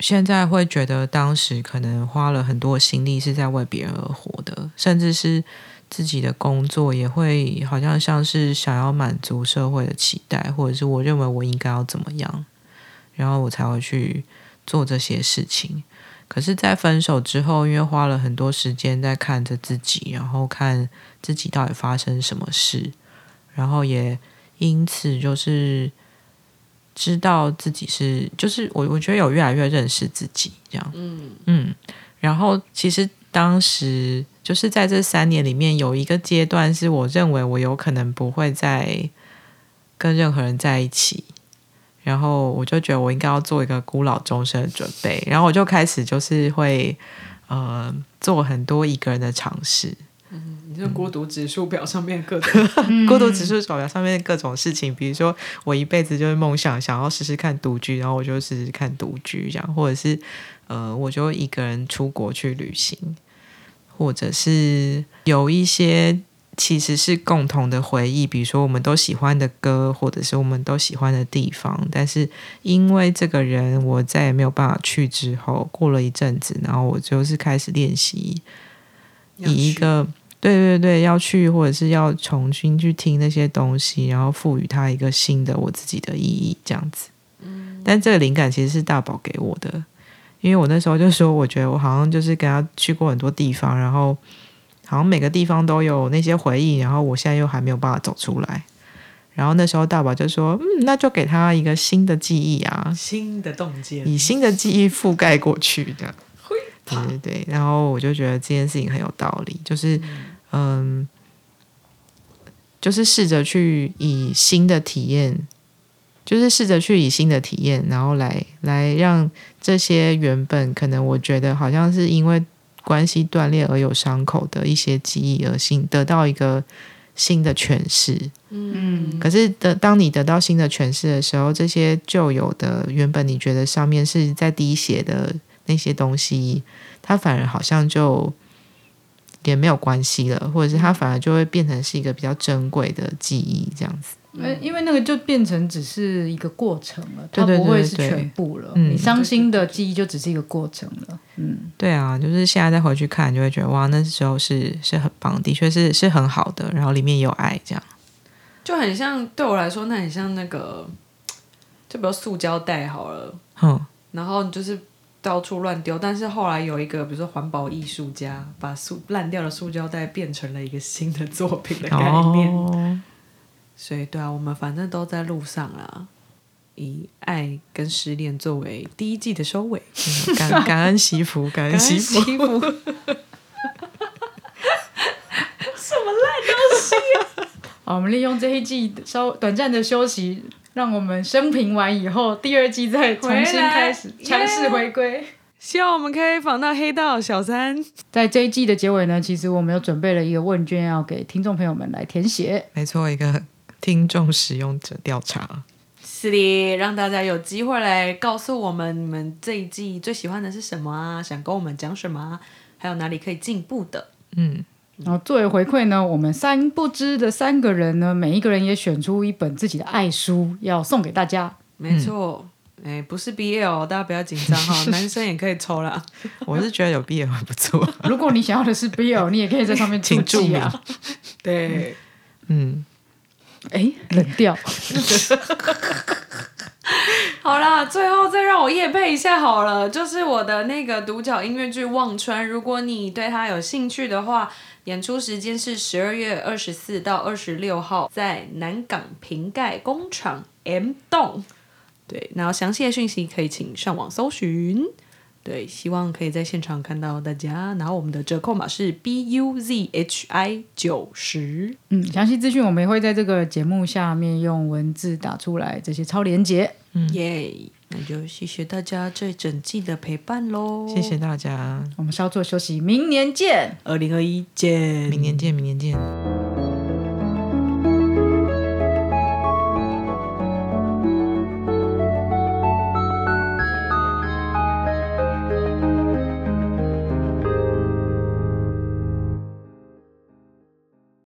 现在会觉得，当时可能花了很多心力是在为别人而活的，甚至是自己的工作也会好像像是想要满足社会的期待，或者是我认为我应该要怎么样，然后我才会去做这些事情。可是，在分手之后，因为花了很多时间在看着自己，然后看自己到底发生什么事，然后也因此就是知道自己是，就是我我觉得有越来越认识自己这样，嗯嗯。然后其实当时就是在这三年里面，有一个阶段是我认为我有可能不会再跟任何人在一起，然后我就觉得我应该要做一个孤老终生的准备，然后我就开始就是会呃做很多一个人的尝试，嗯你这孤独指数表上面各种 孤独指数手表上面各种事情，比如说我一辈子就是梦想想要试试看独居，然后我就试试看独居这样，或者是呃我就一个人出国去旅行，或者是有一些其实是共同的回忆，比如说我们都喜欢的歌，或者是我们都喜欢的地方，但是因为这个人我再也没有办法去之后，过了一阵子，然后我就是开始练习以一个对对对要去，或者是要重新去听那些东西，然后赋予它一个新的我自己的意义，这样子。但这个灵感其实是大宝给我的，因为我那时候就说，我觉得我好像就是跟他去过很多地方，然后好像每个地方都有那些回忆，然后我现在又还没有办法走出来。然后那时候大宝就说：“嗯，那就给他一个新的记忆啊，新的洞见，以新的记忆覆盖过去，这样。”对对对，然后我就觉得这件事情很有道理，就是嗯，就是试着去以新的体验，就是试着去以新的体验，然后来来让这些原本可能我觉得好像是因为关系断裂而有伤口的一些记忆而新得到一个新的诠释。嗯，可是的，当你得到新的诠释的时候，这些旧有的原本你觉得上面是在滴血的那些东西，它反而好像就也没有关系了，或者是它反而就会变成是一个比较珍贵的记忆，这样子。因为因为那个就变成只是一个过程了，它不会是全部了。嗯你伤心的记忆就只是一个过程了。嗯，对啊，就是现在再回去看，就会觉得哇，那时候是是很棒，的确是是很好的，然后里面有爱，这样。就很像对我来说，那很像那个，就比如塑胶袋好了，哼，然后你就是到处乱丢，但是后来有一个，比如说环保艺术家，把塑烂掉的塑胶袋变成了一个新的作品的概念。哦，所以，对啊，我们反正都在路上啦，以爱跟失恋作为第一季的收尾。感 感恩惜福，感恩感惜福。恩媳妇，好，我们利用这一季稍短暂的休息，让我们生平完以后，第二季再重新开始强势回归。希望我们可以访到黑道小三。在这一季的结尾呢，其实我们有准备了一个问卷，要给听众朋友们来填写。没错，一个听众使用者调查。是的，让大家有机会来告诉我们你们这一季最喜欢的是什么啊？想跟我们讲什么啊？还有哪里可以进步的？嗯，然后作为回馈呢，我们三不知的三个人呢，每一个人也选出一本自己的爱书，要送给大家。没错，哎、不是 BL，大家不要紧张哈，男生也可以抽啦。我是觉得有 BL 很不错。如果你想要的是 BL，你也可以在上面 请注注记啊。对，嗯，哎，冷掉。好啦，最后再让我夜配一下好了，就是我的那个独角音乐剧《忘川》，如果你对它有兴趣的话，演出时间是十二月二十四到二十六号，在南港瓶盖工厂 M 栋。对，然后详细的讯息可以请上网搜寻。对，希望可以在现场看到大家。然后我们的折扣码是 B U Z H I 九十。嗯，详细资讯我们也会在这个节目下面用文字打出来，这些超连接。耶、那就谢谢大家这整季的陪伴喽。谢谢，大家，我们稍作休息，明年见。二零二一见，明年见，明年见。